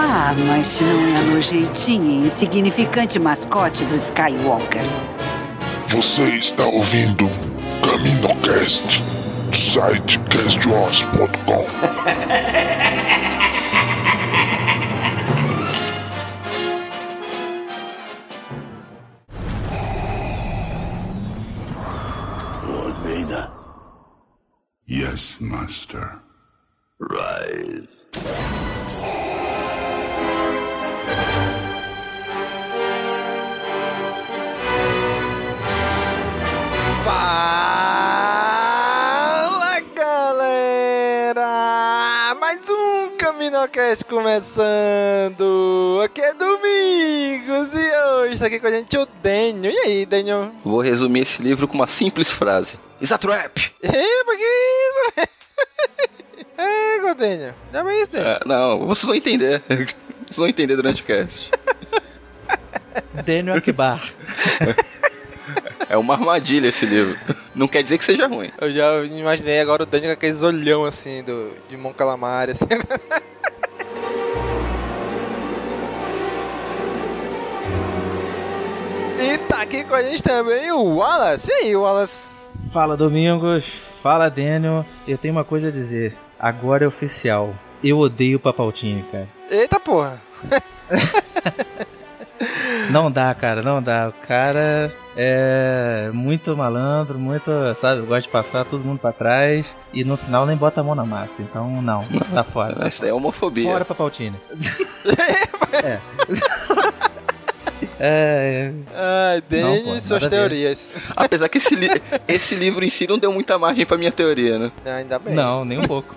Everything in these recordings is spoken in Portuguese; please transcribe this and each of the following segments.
Ah, mas se não é a nojentinha e insignificante mascote do Skywalker. Você está ouvindo CaminoCast do site castwars.com. Lord Vader. Yes, Master. Rise. Fala galera! Mais um CaminoCast começando! Aqui é Domingos e hoje está aqui com a gente o Daniel. E aí, Daniel? Vou resumir esse livro com uma simples frase. Is a trap! Epa, que isso? é, Godênio. Já vai isso, Daniel. É, não, vocês vão entender. Vocês vão entender durante o cast. Daniel Akbar. É uma armadilha esse livro. Não quer dizer que seja ruim. Eu já imaginei agora o Daniel com aqueles olhão assim do, de Mon Calamari. Assim. e tá aqui com a gente também o Wallace. E aí, Wallace? Fala Domingos, fala Daniel. Eu tenho uma coisa a dizer. Agora é oficial. Eu odeio Papaltini, cara. Eita porra! Não dá, cara, não dá. O cara é muito malandro, muito, sabe, gosta de passar todo mundo pra trás e no final nem bota a mão na massa. Então, não, tá fora. Isso daí é homofobia. Fora Papaltini. é. É. Ai, Dani Não, pô, suas teorias. Apesar que esse, li esse livro em si não deu muita margem pra minha teoria, né? Ainda bem. Não, nem um pouco.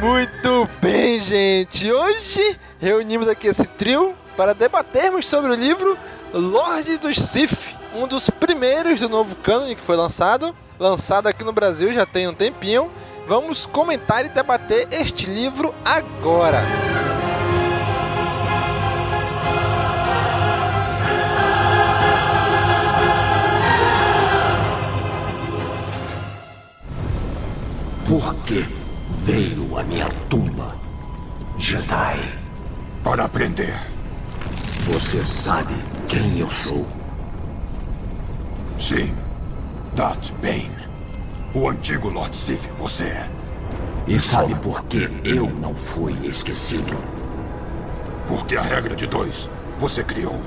Muito bem, gente. Hoje reunimos aqui esse trio para debatermos sobre o livro Lorde dos Sith, um dos primeiros do novo cânone que foi lançado, lançado aqui no Brasil já tem um tempinho. Vamos comentar e debater este livro agora. Por que veio à minha tumba? Jedi, Para aprender. você sabe quem eu sou? Sim. Darth Bane. O antigo Lord Sith, você é. E sabe por que eu não fui esquecido? Porque a regra de dois você criou.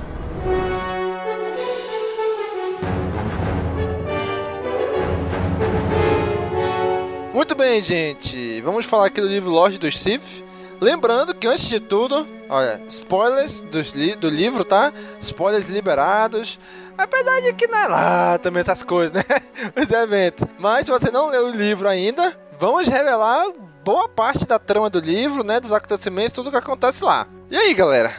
Bem, gente. Vamos falar aqui do livro Lorde dos Sith. Lembrando que antes de tudo, olha, spoilers dos li do livro, tá? Spoilers liberados. A verdade é que não é lá também essas coisas, né? Os eventos. Mas se você não leu o livro ainda, vamos revelar boa parte da trama do livro, né? Dos acontecimentos, tudo que acontece lá. E aí, galera?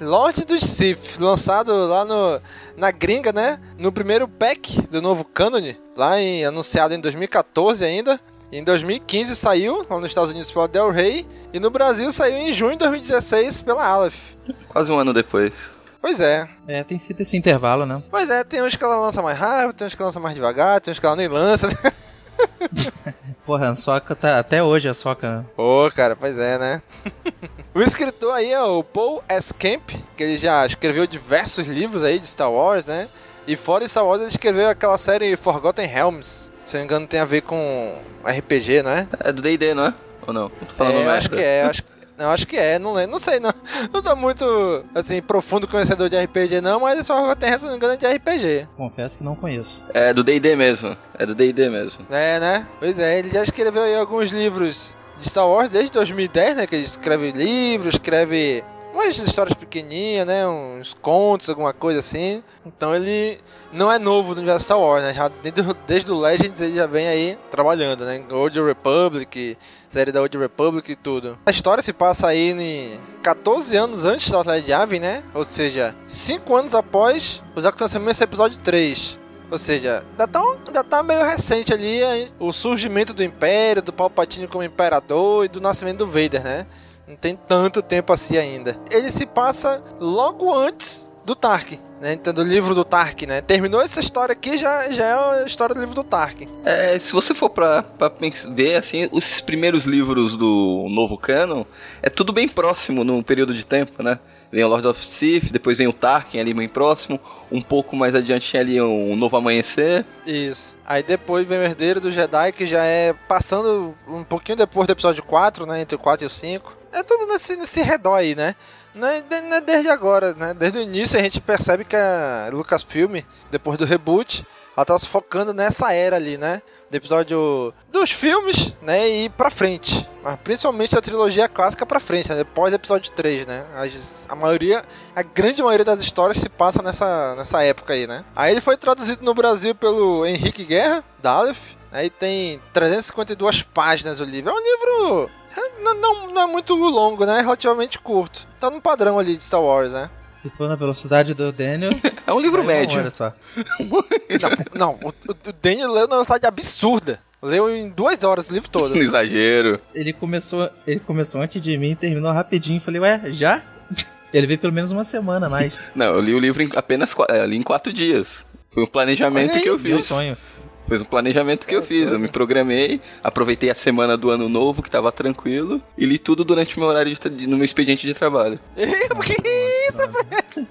Lorde dos Sith, lançado lá no, na gringa, né? No primeiro pack do novo cânone, lá em, anunciado em 2014 ainda. Em 2015 saiu lá nos Estados Unidos pela Del Rey e no Brasil saiu em junho de 2016 pela Aleph. Quase um ano depois. Pois é. É, tem sido esse intervalo, né? Pois é, tem uns que ela lança mais rápido, tem uns que ela lança mais devagar, tem uns que ela nem lança. Porra, a Soca tá. Até hoje a Soca. Pô, cara, pois é, né? o escritor aí é o Paul S. Camp, que ele já escreveu diversos livros aí de Star Wars, né? E fora de Star Wars ele escreveu aquela série Forgotten Realms, Se não me engano, tem a ver com RPG, não é? É do DD, não é? Ou não? é, eu acho que é, acho, não, acho que é, não lembro, não sei, não. Não tô muito, assim, profundo conhecedor de RPG, não, mas só tem, se não engano, é de RPG. Confesso que não conheço. É do DD mesmo, é do DD mesmo. É, né? Pois é, ele já escreveu aí alguns livros de Star Wars desde 2010, né? Que ele escreve livros, escreve umas histórias pequenininhas, né? Uns contos, alguma coisa assim. Então ele não é novo no universo Star Wars, né? Já desde, desde o Legends ele já vem aí trabalhando, né? Old Republic, série da Old Republic e tudo. A história se passa aí em 14 anos antes da Batalha de Yavin, né? Ou seja, 5 anos após os acontecimentos do episódio 3. Ou seja, ainda tá, ainda tá meio recente ali o surgimento do Império, do Palpatine como Imperador e do nascimento do Vader, né? Não tem tanto tempo assim ainda. Ele se passa logo antes do Tark, né? Então, do livro do Tark, né? Terminou essa história aqui, já, já é a história do livro do Tark. É, se você for pra, pra ver, assim, os primeiros livros do novo canon, é tudo bem próximo num período de tempo, né? Vem o Lord of Sith, depois vem o Tarkin ali bem próximo, um pouco mais adiante tinha ali um Novo Amanhecer. Isso. Aí depois vem o Herdeiro do Jedi, que já é passando um pouquinho depois do episódio 4, né? Entre o 4 e o 5. É tudo nesse, nesse redor aí, né? Não é, não é desde agora, né? Desde o início a gente percebe que a Lucasfilm, depois do reboot, ela tá se focando nessa era ali, né? Do episódio dos filmes, né? E pra frente. Mas principalmente da trilogia clássica pra frente, né? Depois do episódio 3, né? A, a maioria, a grande maioria das histórias se passa nessa, nessa época aí, né? Aí ele foi traduzido no Brasil pelo Henrique Guerra, da Aleph. Aí tem 352 páginas o livro. É um livro não, não, não, é muito longo, né? É relativamente curto. Tá no padrão ali de Star Wars, né? Se for na velocidade do Daniel. é um livro médio. Olha só. não, não, o, o Daniel leu na velocidade absurda. Leu em duas horas o livro todo. Exagero. Ele começou, ele começou antes de mim e terminou rapidinho. Falei, ué, já? Ele veio pelo menos uma semana mais. Não, eu li o livro em apenas é, li em quatro dias. Foi um planejamento aí, que eu fiz. Meu sonho. Foi um planejamento que eu fiz. Eu me programei, aproveitei a semana do ano novo, que tava tranquilo, e li tudo durante o meu horário de, no meu expediente de trabalho. que isso, velho?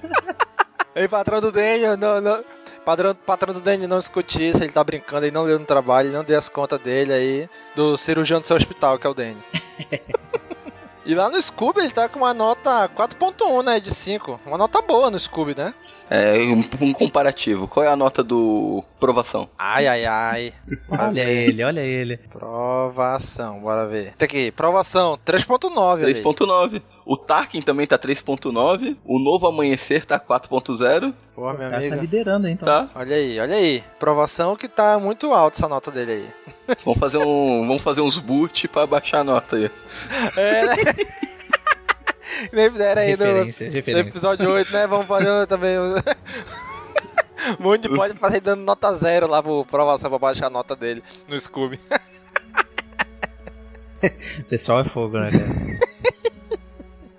Ei, patrão do Daniel, não, não. Padrão, patrão do Danny não escute isso, ele tá brincando, ele não leu no trabalho, ele não deu as contas dele aí, do cirurgião do seu hospital, que é o Danny. e lá no Scooby ele tá com uma nota 4.1, né, de 5. Uma nota boa no Scooby, né? É, um, um, comparativo. Qual é a nota do provação? Ai, ai, ai. olha ele, olha ele. Provação, bora ver. Tem aqui, provação 3.9. 3.9. O Tarkin também tá 3.9. O Novo Amanhecer tá 4.0. Pô, meu amigo. Tá liderando, então. Tá. Olha aí, olha aí. Provação que tá muito alta essa nota dele aí. Vamos fazer um, vamos fazer uns boot pra baixar a nota aí. É, né? Nem fizeram aí referência, no, referência. no episódio 8, né? Vamos fazer também. Um monte pode fazer dando nota zero lá pro provação pra baixar a nota dele no Scooby. Pessoal é fogo, né, cara?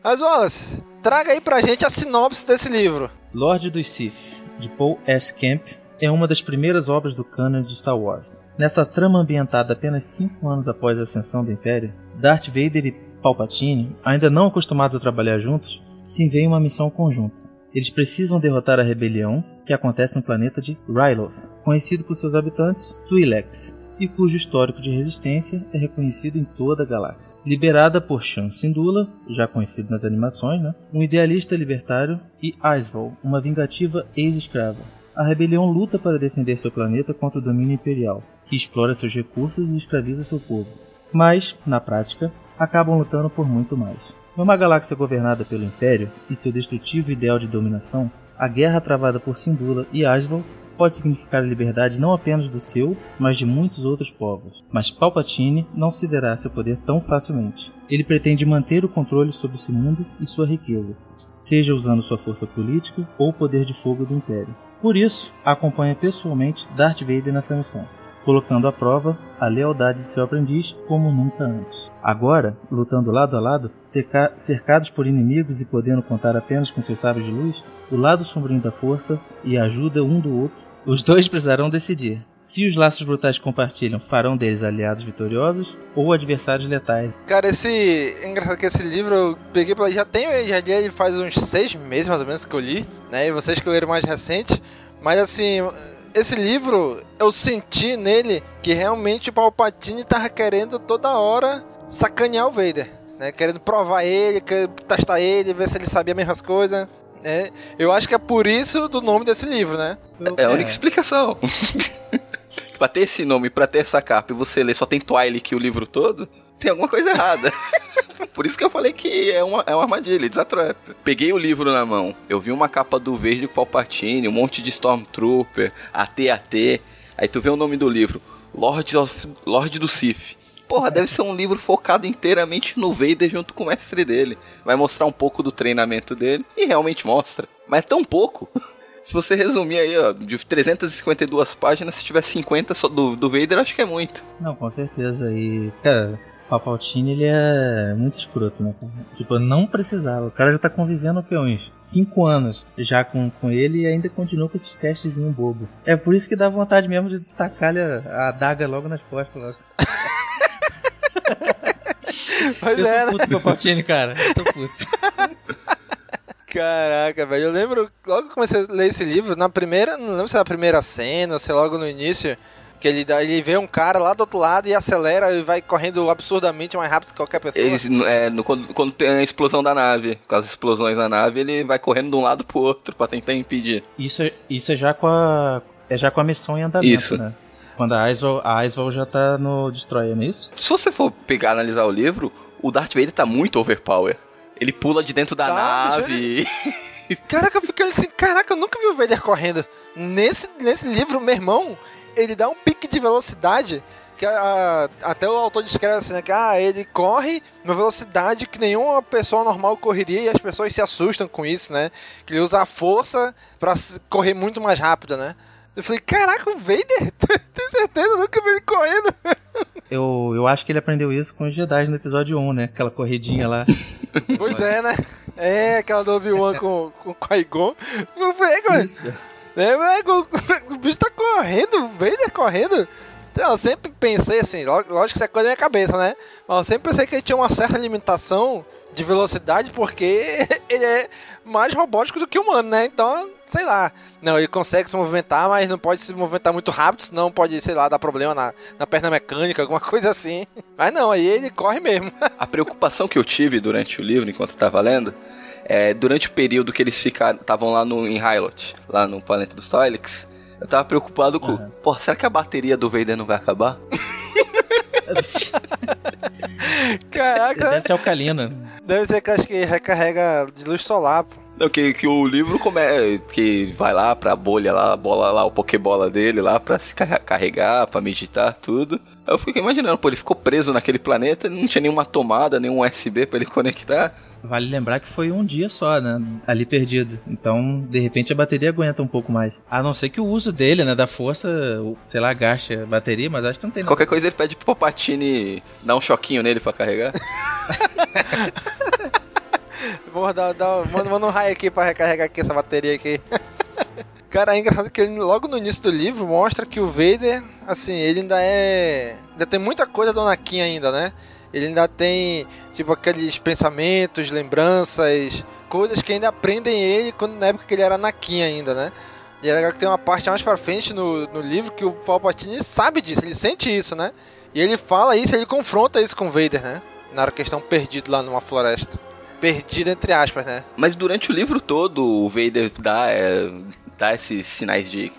Mas Wallace, traga aí pra gente a sinopse desse livro. Lorde dos Sith, de Paul S. Camp, é uma das primeiras obras do canon de Star Wars. Nessa trama ambientada apenas cinco anos após a ascensão do Império, Darth Vader e Palpatine, ainda não acostumados a trabalhar juntos, se enviam uma missão conjunta. Eles precisam derrotar a rebelião que acontece no planeta de Ryloth, conhecido por seus habitantes Twi'leks, e cujo histórico de resistência é reconhecido em toda a galáxia. Liberada por Shan Syndulla, já conhecido nas animações, né? um idealista libertário, e Aisval, uma vingativa ex-escrava. A rebelião luta para defender seu planeta contra o domínio imperial, que explora seus recursos e escraviza seu povo. Mas, na prática, acabam lutando por muito mais. Numa galáxia governada pelo Império e seu destrutivo ideal de dominação, a guerra travada por Syndulla e Asval pode significar a liberdade não apenas do seu, mas de muitos outros povos. Mas Palpatine não cederá seu poder tão facilmente. Ele pretende manter o controle sobre esse mundo e sua riqueza, seja usando sua força política ou o poder de fogo do Império. Por isso, acompanha pessoalmente Darth Vader nessa missão colocando à prova a lealdade de seu aprendiz como nunca antes. Agora, lutando lado a lado, cerca cercados por inimigos e podendo contar apenas com seus sábios de luz, o lado sombrio da força e a ajuda um do outro, os dois precisarão decidir se os laços brutais compartilham farão deles aliados vitoriosos ou adversários letais. Cara, esse. É engraçado que esse livro eu peguei pra. Já tenho, já li ele faz uns seis meses mais ou menos que eu li, né? E vocês que leram mais recente. Mas assim, esse livro, eu senti nele que realmente o Palpatine tava querendo toda hora sacanear o Vader. Né, querendo provar ele, querendo testar ele, ver se ele sabia as mesmas coisas. É, eu acho que é por isso do nome desse livro, né? É a única explicação. pra ter esse nome, pra ter essa capa e você ler só tem Twilight o livro todo, tem alguma coisa errada. Por isso que eu falei que é uma, é uma armadilha, desatrap. Peguei o livro na mão, eu vi uma capa do verde Palpatine, um monte de Stormtrooper, AT-AT. Aí tu vê o nome do livro, Lord, of, Lord do Sith. Porra, deve ser um livro focado inteiramente no Vader junto com o mestre dele. Vai mostrar um pouco do treinamento dele, e realmente mostra. Mas é tão pouco. Se você resumir aí, ó, de 352 páginas, se tiver 50 só do, do Vader, acho que é muito. Não, com certeza. E, cara, Palpatine, ele é muito escroto, né? Tipo, não precisava. O cara já tá convivendo com uns 5 anos já com, com ele e ainda continua com esses testezinhos bobo. É por isso que dá vontade mesmo de tacar a adaga logo nas costas. Logo. Pois eu é, tô né? puto, Palpatine, cara. Eu tô puto. Caraca, velho. Eu lembro, logo que eu comecei a ler esse livro, na primeira, não lembro se é a primeira cena, se é logo no início, que ele, dá- ele vê um cara lá do outro lado e acelera e vai correndo absurdamente mais rápido que qualquer pessoa. Ele, é, no- quando, quando tem a explosão da nave, com as explosões na nave, ele vai correndo de um lado pro outro pra tentar impedir. Isso, é- isso é já com a. É já com a missão em andamento, Isso. né? Quando a Aisval já tá no Destroyer, não é isso? Se você for pegar e analisar o livro, o Darth Vader tá muito overpower. Ele pula de dentro da Tá, nave. Caraca, eu fiquei assim, caraca, eu nunca vi o Vader correndo. Nesse, nesse livro, meu irmão, ele dá um pique de velocidade que a- até o autor descreve assim, né, que ah, ele corre numa velocidade que nenhuma pessoa normal correria e as pessoas se assustam com isso, né? Que ele usa a força pra s- correr muito mais rápido, né? Eu falei, caraca, o Vader? Tem certeza? Eu nunca vi ele correndo. Eu, eu acho que ele aprendeu isso com os Jedi no episódio 1, né? Aquela corridinha lá. Pois é, né? É, aquela do Obi-Wan com, com o Qui-Gon. Eu falei, "Cara, Isso. É, mas o, o bicho tá correndo, o Vader correndo. Então, eu sempre pensei assim, ló- lógico que isso é coisa da minha cabeça, né? Mas eu sempre pensei que ele tinha uma certa limitação de velocidade porque ele é mais robótico do que humano, né? Então, sei lá. Não, ele consegue se movimentar, mas não pode se movimentar muito rápido, senão pode, sei lá, dar problema na, na perna mecânica, alguma coisa assim. Mas não, aí ele corre mesmo. A preocupação que eu tive durante o livro, enquanto eu tava lendo, é durante o período que eles ficaram, estavam lá no, em Hylot, lá no planeta dos Twi'leks, eu tava preocupado com, pô, será que a bateria do Vader não vai acabar? Caraca, Deve ser alcalina. deve ser que acho que recarrega de luz solar, pô. Não, que, que o livro come, que vai lá pra bolha lá, a bola lá, o pokebola dele lá pra se carre- carregar, pra meditar, tudo. Eu fico imaginando, pô, ele ficou preso naquele planeta, não tinha nenhuma tomada, nenhum USB pra ele conectar. Vale lembrar que foi um dia só, né? Ali perdido. Então, de repente, a bateria aguenta um pouco mais. A não ser que o uso dele, né? Da força, sei lá, gaste a bateria, mas acho que não tem nada. Qualquer coisa ele pede pro Palpatine dar um choquinho nele pra carregar. Vou dar, dar, manda, manda um raio aqui pra recarregar aqui essa bateria aqui. Cara, é engraçado que ele, logo no início do livro mostra que o Vader, assim, ele ainda é. Ainda tem muita coisa do Anakin ainda, né? Ele ainda tem, tipo, aqueles pensamentos, lembranças, coisas que ainda aprendem ele quando na época que ele era Anakin ainda, né? E é legal que tem uma parte mais pra frente no, no livro que o Palpatine sabe disso, ele sente isso, né? E ele fala isso, ele confronta isso com o Vader, né? Na hora que eles estão perdidos lá numa floresta. Perdido entre aspas, né? Mas durante o livro todo, o Vader dá, é, dá esses sinais de,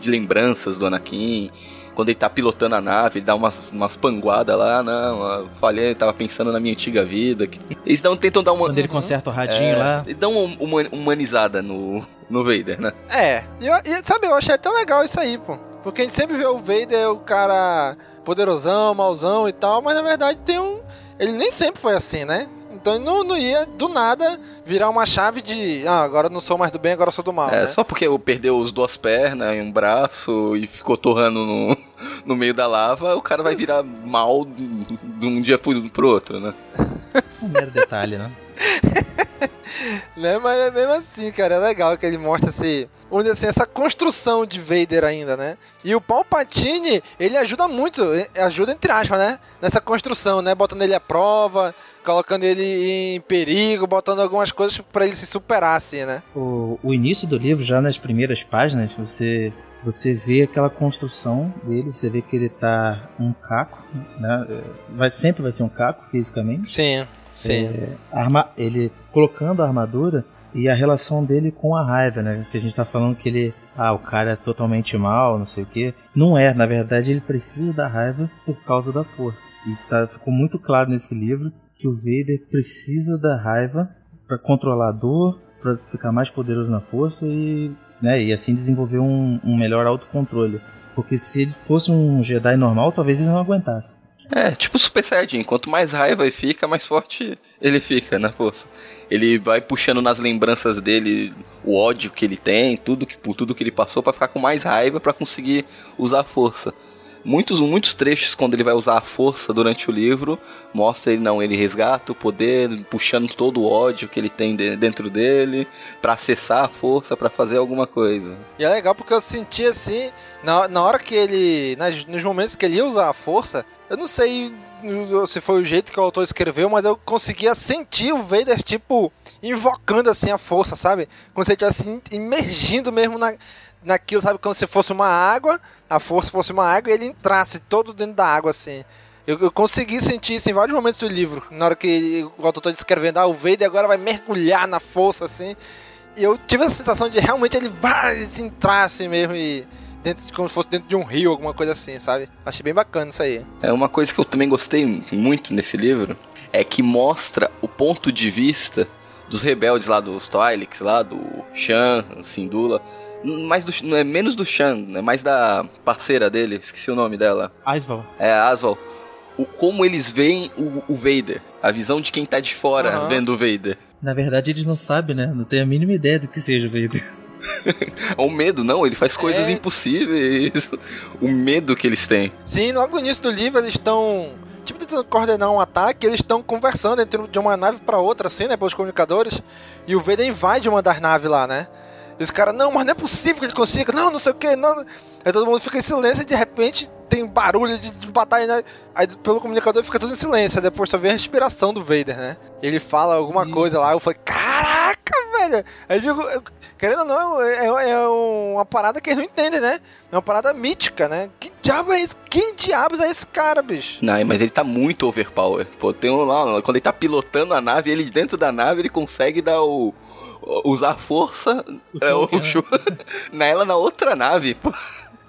de lembranças do Anakin. Quando ele tá pilotando a nave, ele dá umas, umas panguadas lá, não, eu falhei, tava pensando na minha antiga vida. Eles dão, tentam dar uma... Quando ele conserta o radinho é, lá. Eles dão uma uma humanizada no, no Vader, né? É, e, eu- e, sabe, eu achei até legal isso aí, pô. Porque a gente sempre vê o Vader, o cara poderosão, mauzão e tal, mas na verdade tem um. Ele nem sempre foi assim, né? Então não, não ia do nada virar uma chave de. Ah, agora não sou mais do bem, agora eu sou do mal. É, né? só porque eu perdeu as duas pernas e um braço e ficou torrando no, no meio da lava, o cara vai virar mal de um dia pro, pro outro, né? Um mero detalhe, né? né? Mas é mesmo assim, cara, é legal que ele mostra vamos dizer assim, essa construção de Vader ainda, né? E o Palpatine, ele ajuda muito, ajuda entre aspas, né? Nessa construção, né? Botando ele à prova, colocando ele em perigo, botando algumas coisas pra ele se superar, assim, né? O, o início do livro, já nas primeiras páginas, você você vê aquela construção dele, você vê que ele tá um caco, né? Vai, sempre vai ser um caco fisicamente. Sim, sim. É, arma, ele colocando a armadura e a relação dele com a raiva, né? Que a gente tá falando que ele, ah, o cara é totalmente mal, não sei o que. Não é, na verdade ele precisa da raiva por causa da força. E tá, ficou muito claro nesse livro que o Vader precisa da raiva para controlar a dor, para ficar mais poderoso na força e, né, e assim desenvolver um, um melhor autocontrole. Porque se ele fosse um Jedi normal, talvez ele não aguentasse. É, tipo Super Saiyajin, quanto mais raiva ele fica, mais forte ele fica na força. Ele vai puxando nas lembranças dele o ódio que ele tem, tudo que, por tudo que ele passou, para ficar com mais raiva para conseguir usar a força. Muitos, muitos trechos, quando ele vai usar a força durante o livro, mostra ele não, ele resgata o poder, puxando todo o ódio que ele tem de, dentro dele para acessar a força para fazer alguma coisa. E é legal porque eu senti assim, na, na hora que ele, nas, nos momentos que ele ia usar a força, eu não sei se foi o jeito que o autor escreveu, mas eu conseguia sentir o Vader, tipo, invocando assim a força, sabe? Como se ele estivesse imergindo mesmo na, naquilo, sabe? Como se fosse uma água, a força fosse uma água e ele entrasse todo dentro da água, assim. Eu, eu, consegui sentir isso em vários momentos do livro. Na hora que o autor está descrevendo, ah, o Vader agora vai mergulhar na força, assim. E eu tive a sensação de realmente ele, bah, ele se entrar assim mesmo e. Dentro, como se fosse dentro de um rio, alguma coisa assim, sabe? Achei bem bacana isso aí. É uma coisa que eu também gostei muito nesse livro é que mostra o ponto de vista dos rebeldes lá dos Twi'leks, lá do Shan, Sindula, mais do, não é menos do Shan, é mais da parceira dele, esqueci o nome dela. Asval. É, Asval o como eles veem o, o Vader. A visão de quem tá de fora uhum. vendo o Vader. Na verdade, eles não sabem, né? Não tem a mínima ideia do que seja o Vader. é um medo, não. Ele faz coisas é... impossíveis. o medo que eles têm. Sim, logo no início do livro eles estão. Tipo, tentando coordenar um ataque, eles estão conversando entre de uma nave para outra, assim, né? Pelos comunicadores. E o Vader invade uma das naves lá, né? E os caras, não, mas não é possível que ele consiga, não, não sei o que, não. Aí todo mundo fica em silêncio e de repente tem barulho de, de batalha, né? Aí pelo comunicador fica tudo em silêncio. Aí depois só vê a respiração do Vader, né? Ele fala alguma Isso. coisa lá, eu falei, caraca, velho! Aí digo, querendo ou não, é, é, é, uma parada que eles não entendem, né? É uma parada mítica, né? Que diabo é esse? Quem diabos é esse cara, bicho? Não, mas ele tá muito overpower. Pô, tem um lá, quando ele tá pilotando a nave, ele dentro da nave, ele consegue dar o usar força o é, o, nela na outra nave. Pô.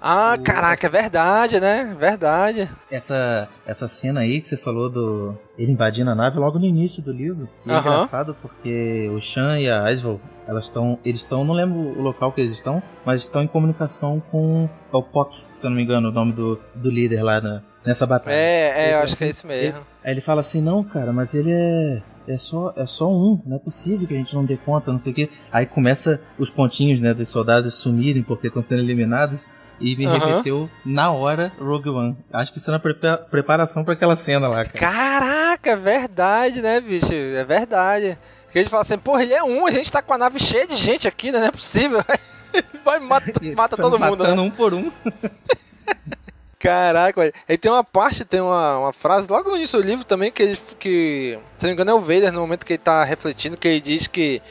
Ah, caraca, é verdade, né? Verdade. Essa, essa cena aí que você falou do ele invadindo a nave logo no início do livro. E é engraçado porque o Shan e a Aisval, elas estão, eles estão, não lembro o local que eles estão, mas estão em comunicação com o Pock, se eu não me engano, o nome do, do líder lá na, nessa batalha. É, é, eu acho assim, que é isso mesmo. Ele, aí ele fala assim: "Não, cara, mas ele é é só, é só um, não é possível que a gente não dê conta, não sei o quê. Aí começa os pontinhos, né, dos soldados sumirem porque estão sendo eliminados e me uhum. remeteu na hora Rogue One. Acho que isso é na preparação para aquela cena lá, cara. Caraca, é verdade, né, bicho? É verdade. Que ele fala assim, porra, ele é um, a gente tá com a nave cheia de gente aqui, né? Não é possível. Vai mata, mata todo mundo. Matando né? um por um. Caraca, velho. Aí tem uma parte, tem uma, uma frase logo no início do livro também que ele, que, se não me engano, é o Vader no momento que ele tá refletindo, que ele diz que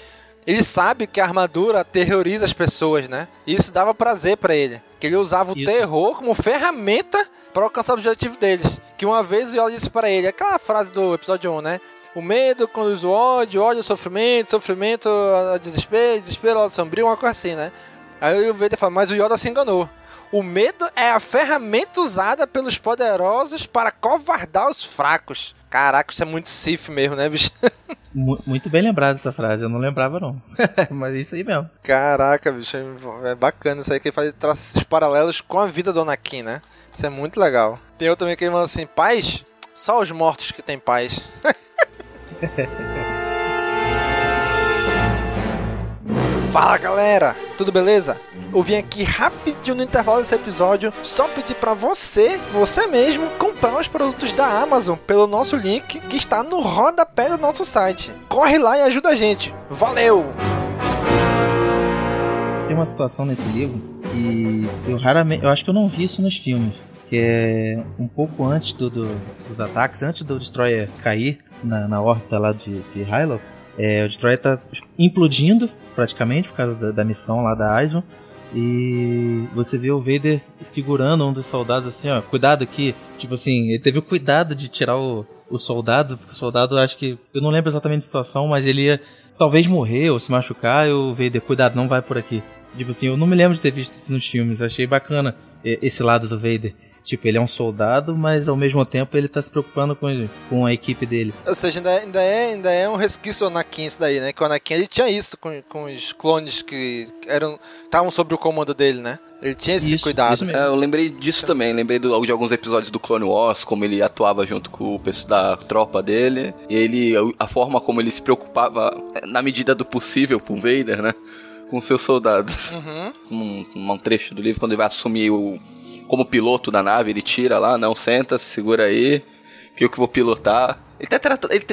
ele sabe que a armadura aterroriza as pessoas, né? E isso dava prazer para ele. Que ele usava o isso. terror como ferramenta para alcançar o objetivo deles. Que uma vez o Yoda disse para ele, aquela frase do episódio 1, né? O medo conduz o ódio, ódio ao sofrimento, sofrimento ao desespero, desespero ao sombrio, uma coisa assim, né? Aí o Vader fala, mas o Yoda se enganou. O medo é a ferramenta usada pelos poderosos para covardar os fracos. Caraca, isso é muito Sif mesmo, né, bicho? Muito bem lembrado essa frase, eu não lembrava não. Mas é isso aí mesmo. Caraca, bicho, é bacana isso aí que ele faz esses paralelos com a vida do Anakin, né? Isso é muito legal. Tem outro também que ele manda assim, paz? Só os mortos que têm paz. Fala galera, tudo beleza? Eu vim aqui rapidinho no intervalo desse episódio só pedir para você, você mesmo, comprar os produtos da Amazon pelo nosso link que está no rodapé do nosso site. Corre lá e ajuda a gente. Valeu! Tem uma situação nesse livro que eu raramente, eu acho que eu não vi isso nos filmes, que é um pouco antes do, do, dos ataques, antes do Destroyer cair na, na órbita lá de, de É, o Destroyer está implodindo praticamente por causa da, da missão lá da Aisman E você vê o Vader segurando um dos soldados assim, ó, cuidado aqui. Tipo assim, ele teve o cuidado de tirar o, o soldado, porque o soldado acho que. Eu não lembro exatamente a situação, mas ele ia talvez morrer ou se machucar, e o Vader, cuidado, não vai por aqui. Tipo assim, eu não me lembro de ter visto isso nos filmes, achei bacana esse lado do Vader. Tipo, ele é um soldado, mas ao mesmo tempo ele tá se preocupando com, com a equipe dele. Ou seja, ainda, ainda, é, ainda é um resquício do Anakin isso daí, né? Que o Anakin ele tinha isso com, com os clones que eram estavam sob o comando dele, né? Ele tinha esse isso, cuidado. Isso é, eu lembrei disso também, lembrei do, de alguns episódios do Clone Wars, como ele atuava junto com o pessoal da tropa dele. E ele, a forma como ele se preocupava, na medida do possível, com o Vader, né? Com seus soldados. Uhum. Um, um trecho do livro, quando ele vai assumir o como piloto da nave, ele tira lá, não, senta, segura aí, que eu que vou pilotar. Ele até trata. Ele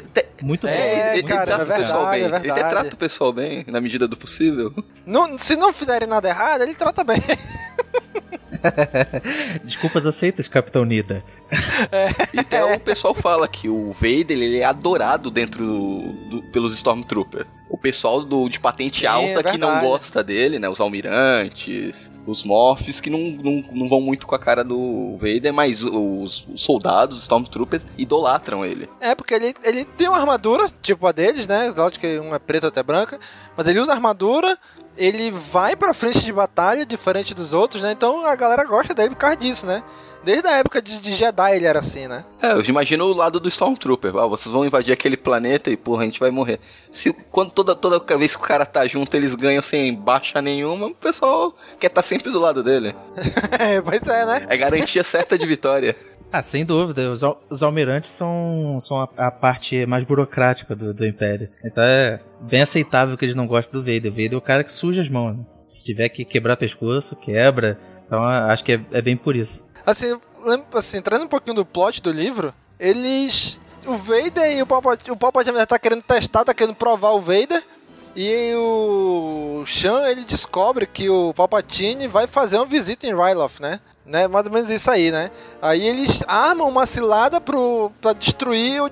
muito é, bem. Ele, ele cara, trata é verdade, o pessoal bem. É ele até trata o pessoal bem, na medida do possível. Não, se não fizerem nada errado, ele trata bem. Desculpas aceitas, Capitão Nida. É. Então o pessoal fala que o Vader ele é adorado dentro do, do, pelos Stormtroopers. O pessoal do, de patente Sim, alta é que não gosta dele, né? Os almirantes, os Morphs, que não, não, não vão muito com a cara do Vader, mas os, os soldados, os Stormtroopers, idolatram ele. É, porque ele, ele tem uma armadura, tipo a deles, né? Lógico que um é preto até branca, mas ele usa armadura, ele vai pra frente de batalha, diferente dos outros, né? Então a galera gosta dele por causa disso, né? Desde a época de, de, Jedi ele era assim, né? É, eu imagino o lado do Stormtrooper. Ah, vocês vão invadir aquele planeta e, porra, a gente vai morrer. Se, quando toda, toda vez que o cara tá junto, eles ganham sem baixa nenhuma, o pessoal quer estar tá sempre do lado dele. pois é, né? É garantia certa de vitória. Ah, sem dúvida. Os, os almirantes são, são a, a parte mais burocrática do, do, Império. Então é bem aceitável que eles não gostem do Vader. O Vader é o cara que suja as mãos. Né? Se tiver que quebrar pescoço, quebra. Então acho que é, é bem por isso. Assim, assim, entrando um pouquinho do plot do livro, eles. O Vader e o Palpatine, o tá querendo testar, tá querendo provar o Vader. E o Shan, ele descobre que o Palpatine vai fazer uma visita em Ryloth, né? Né? Mais ou menos isso aí, né? Aí eles armam uma cilada pro, pra destruir o,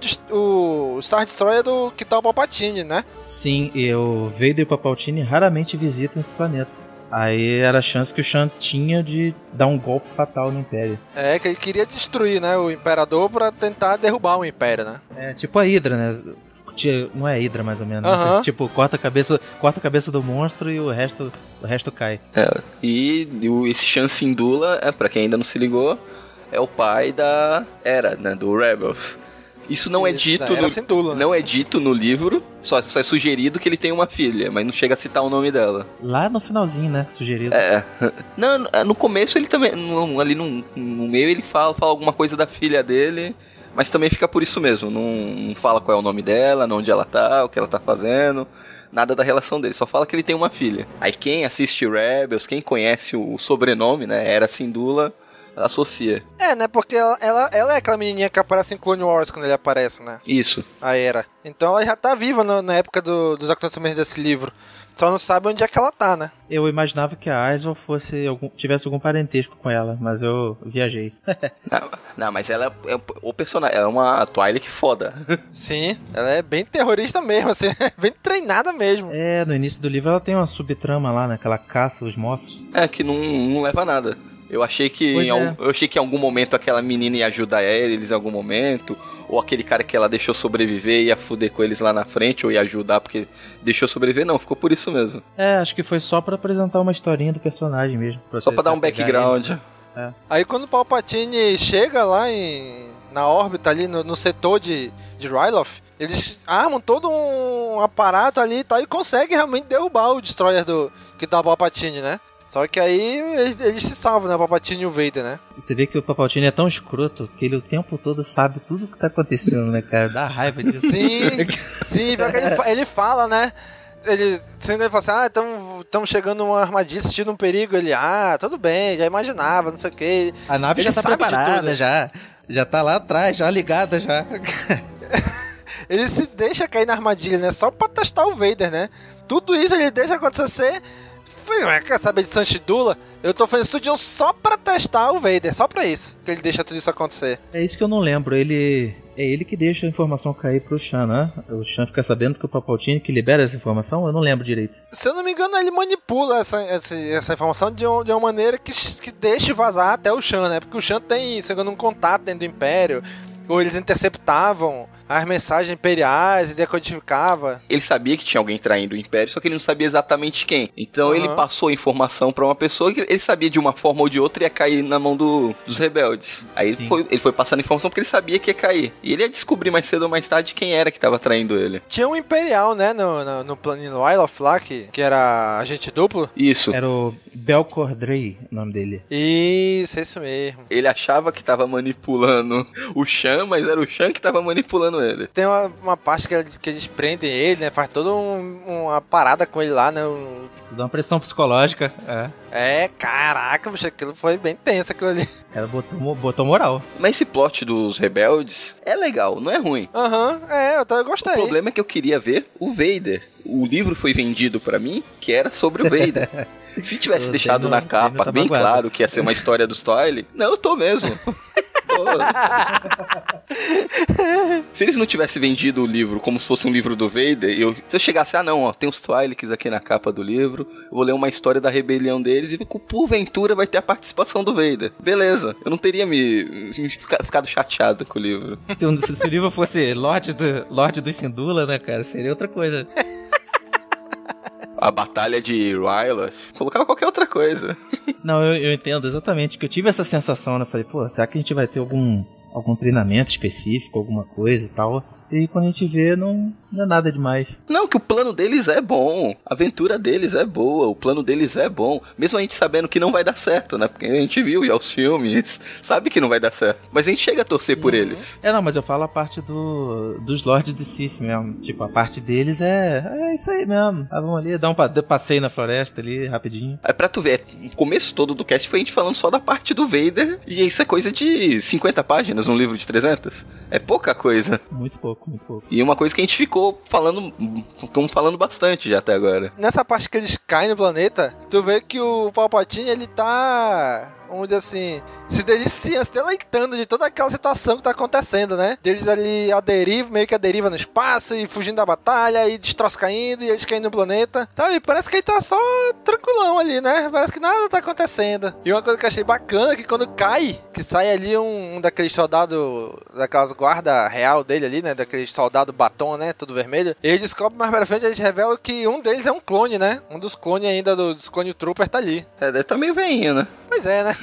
o Star Destroyer do que tá o Palpatine, né? Sim, e o Vader e o Palpatine raramente visitam esse planeta. Aí era a chance que o Shan tinha de dar um golpe fatal no Império. É, que ele queria destruir, né, o Imperador para tentar derrubar o Império, né? É, tipo a Hydra, né? Não é Hydra, mais ou menos. Uh -huh. Tipo, corta a, cabeça, corta a cabeça do monstro e o resto, o resto cai. É, e esse Shan Sindula, é, pra quem ainda não se ligou, é o pai da Era, né, do Rebels. Isso não é Isso, é dito no, dula, né? não é dito no livro, só, só, é sugerido que ele tem uma filha, mas não chega a citar o nome dela. Lá no finalzinho, né? Sugerido. É. Não, no começo ele também, no, ali no, no meio ele fala, fala alguma coisa da filha dele, mas também fica por isso mesmo, não, não fala qual é o nome dela, onde ela tá, o que ela tá fazendo nada da relação dele, só fala que ele tem uma filha. Aí quem assiste Rebels, quem conhece o sobrenome, né, Era Sindula, associa. É, né? Porque ela, ela, ela, é aquela menininha que aparece em Clone Wars quando ele aparece, né? Isso. A Era. Então ela já tá viva no, na época do, dos acontecimentos desse livro. Só não sabe onde é que ela tá, né? Eu imaginava que a Aizel fosse algum, tivesse algum parentesco com ela, mas eu viajei. não, não, mas ela é, é o personagem, ela é uma Twilight foda. Sim, ela é bem terrorista mesmo, assim, bem treinada mesmo. É, no início do livro ela tem uma subtrama lá, né? Que ela caça os morphs. É, que não, não leva a nada. Eu achei que em, é. eu achei que em algum momento aquela menina ia ajudar eles em algum momento, ou aquele cara que ela deixou sobreviver ia fuder com eles lá na frente ou ia ajudar porque deixou sobreviver, não, ficou por isso mesmo. É, acho que foi só para apresentar uma historinha do personagem mesmo. Pra só para dar um background. É. Aí quando o Palpatine chega lá em na órbita ali no, no setor de de Ryloth, eles armam todo um aparato ali e tal e conseguem realmente derrubar o destroyer do que tá o Palpatine, né? Só que aí eles, eles se salvam, né? O Papatini e o Vader, né? Você vê que o Papatini é tão escroto que ele o tempo todo sabe tudo o que tá acontecendo, né, cara? Dá raiva disso. Sim, sim, ele, ele fala, né? Ele sempre fala assim, ah, estamos chegando uma armadilha, sentindo um perigo. Ele, ah, tudo bem, já imaginava, não sei o que. A nave ele já tá preparada, já. Já tá lá atrás, já ligada, já. ele se deixa cair na armadilha, né? Só pra testar o Vader, né? Tudo isso ele deixa acontecer quer saber de Sanchidula? Eu tô fazendo isso só pra testar o Vader, só pra isso. Que ele deixa tudo isso acontecer. É isso que eu não lembro. Ele é ele que deixa a informação cair pro Chan, né? O Chan fica sabendo que o Palpatine que libera essa informação, eu não lembro direito. Se eu não me engano, ele manipula essa, essa, essa informação de, um, de uma maneira que, que deixe vazar até o Chan, né? Porque o Chan tem, se um contato dentro do Império, ou eles interceptavam as mensagens imperiais e decodificava. Ele sabia que tinha alguém traindo o Império, só que ele não sabia exatamente quem. Então uhum. ele passou a informação para uma pessoa que ele sabia de uma forma ou de outra ia cair na mão do, dos rebeldes. Aí ele foi, ele foi passando a informação porque ele sabia que ia cair. E ele ia descobrir mais cedo ou mais tarde quem era que estava traindo ele. Tinha um Imperial, né, no, no, no Isle of lá, que, era agente duplo. Isso. Era o Belcor Drey, o nome dele. Isso, isso mesmo. Ele achava que estava manipulando o Shan, mas era o Shan que estava manipulando ele. Tem uma, uma parte que, que eles prendem ele, né? Faz toda um, uma parada com ele lá, né? Um... Dá uma pressão psicológica, é. É, caraca, bicho, aquilo foi bem tenso aquilo ali. Ela botou, botou moral. Mas esse plot dos rebeldes é legal, não é ruim. Aham, uhum, é, eu, eu gostei. O problema é que eu queria ver o Vader. O livro foi vendido para mim que era sobre o Vader. Se tivesse deixado na capa tá bem claro que ia ser uma história dos Twilight, não, eu tô mesmo. se eles não tivessem vendido o livro como se fosse um livro do Vader, eu, se eu chegasse, ah não, ó, tem os Twi'leks aqui na capa do livro, eu vou ler uma história da rebelião deles e porventura vai ter a participação do Vader. Beleza, eu não teria me, me ficado chateado com o livro. Se, o, se o livro fosse Lorde, do, Lorde dos Sindula, né, cara, seria outra coisa. A batalha de Rylas, colocava qualquer outra coisa. Não, eu, eu entendo exatamente, que eu tive essa sensação, né? Falei, pô, será que a gente vai ter algum, algum treinamento específico, alguma coisa e tal? E quando a gente vê, não, não é nada demais. Não, que o plano deles é bom. A aventura deles é boa. O plano deles é bom. Mesmo a gente sabendo que não vai dar certo, né? Porque a gente viu já os filmes, sabe que não vai dar certo. Mas a gente chega a torcer Sim. por eles. É, não, mas eu falo a parte do, dos Lords do Sith mesmo. Tipo, a parte deles é. É isso aí mesmo. Ah, vamos ali, dar um passeio na floresta ali, rapidinho. É pra tu ver, o começo todo do cast foi a gente falando só da parte do Vader. E isso é coisa de 50 páginas num livro de 300. É pouca coisa. Muito pouco pouco, muito pouco. E uma coisa que a gente ficou falando, ficamos falando bastante já até agora. Nessa parte que eles caem no planeta, tu vê que o Palpatine, ele tá vamos dizer assim, se deliciando, se deleitando de toda aquela situação que tá acontecendo, né? Deles ali a deriva, meio que a deriva no espaço e fugindo da batalha e destroços caindo e eles caindo no planeta. Sabe? Parece que ele tá só tranquilão ali, né? Parece que nada tá acontecendo. E uma coisa que eu achei bacana é que quando cai, que sai ali um, um daqueles soldados, daquelas guarda real dele ali, né? Daqueles soldado batom, né? Tudo vermelho. E ele descobre mais pra frente, eles revelam que um deles é um clone, né? Um dos clones ainda do, dos clone Trooper tá ali. É, deve tá meio veinho, né? Pois é, né?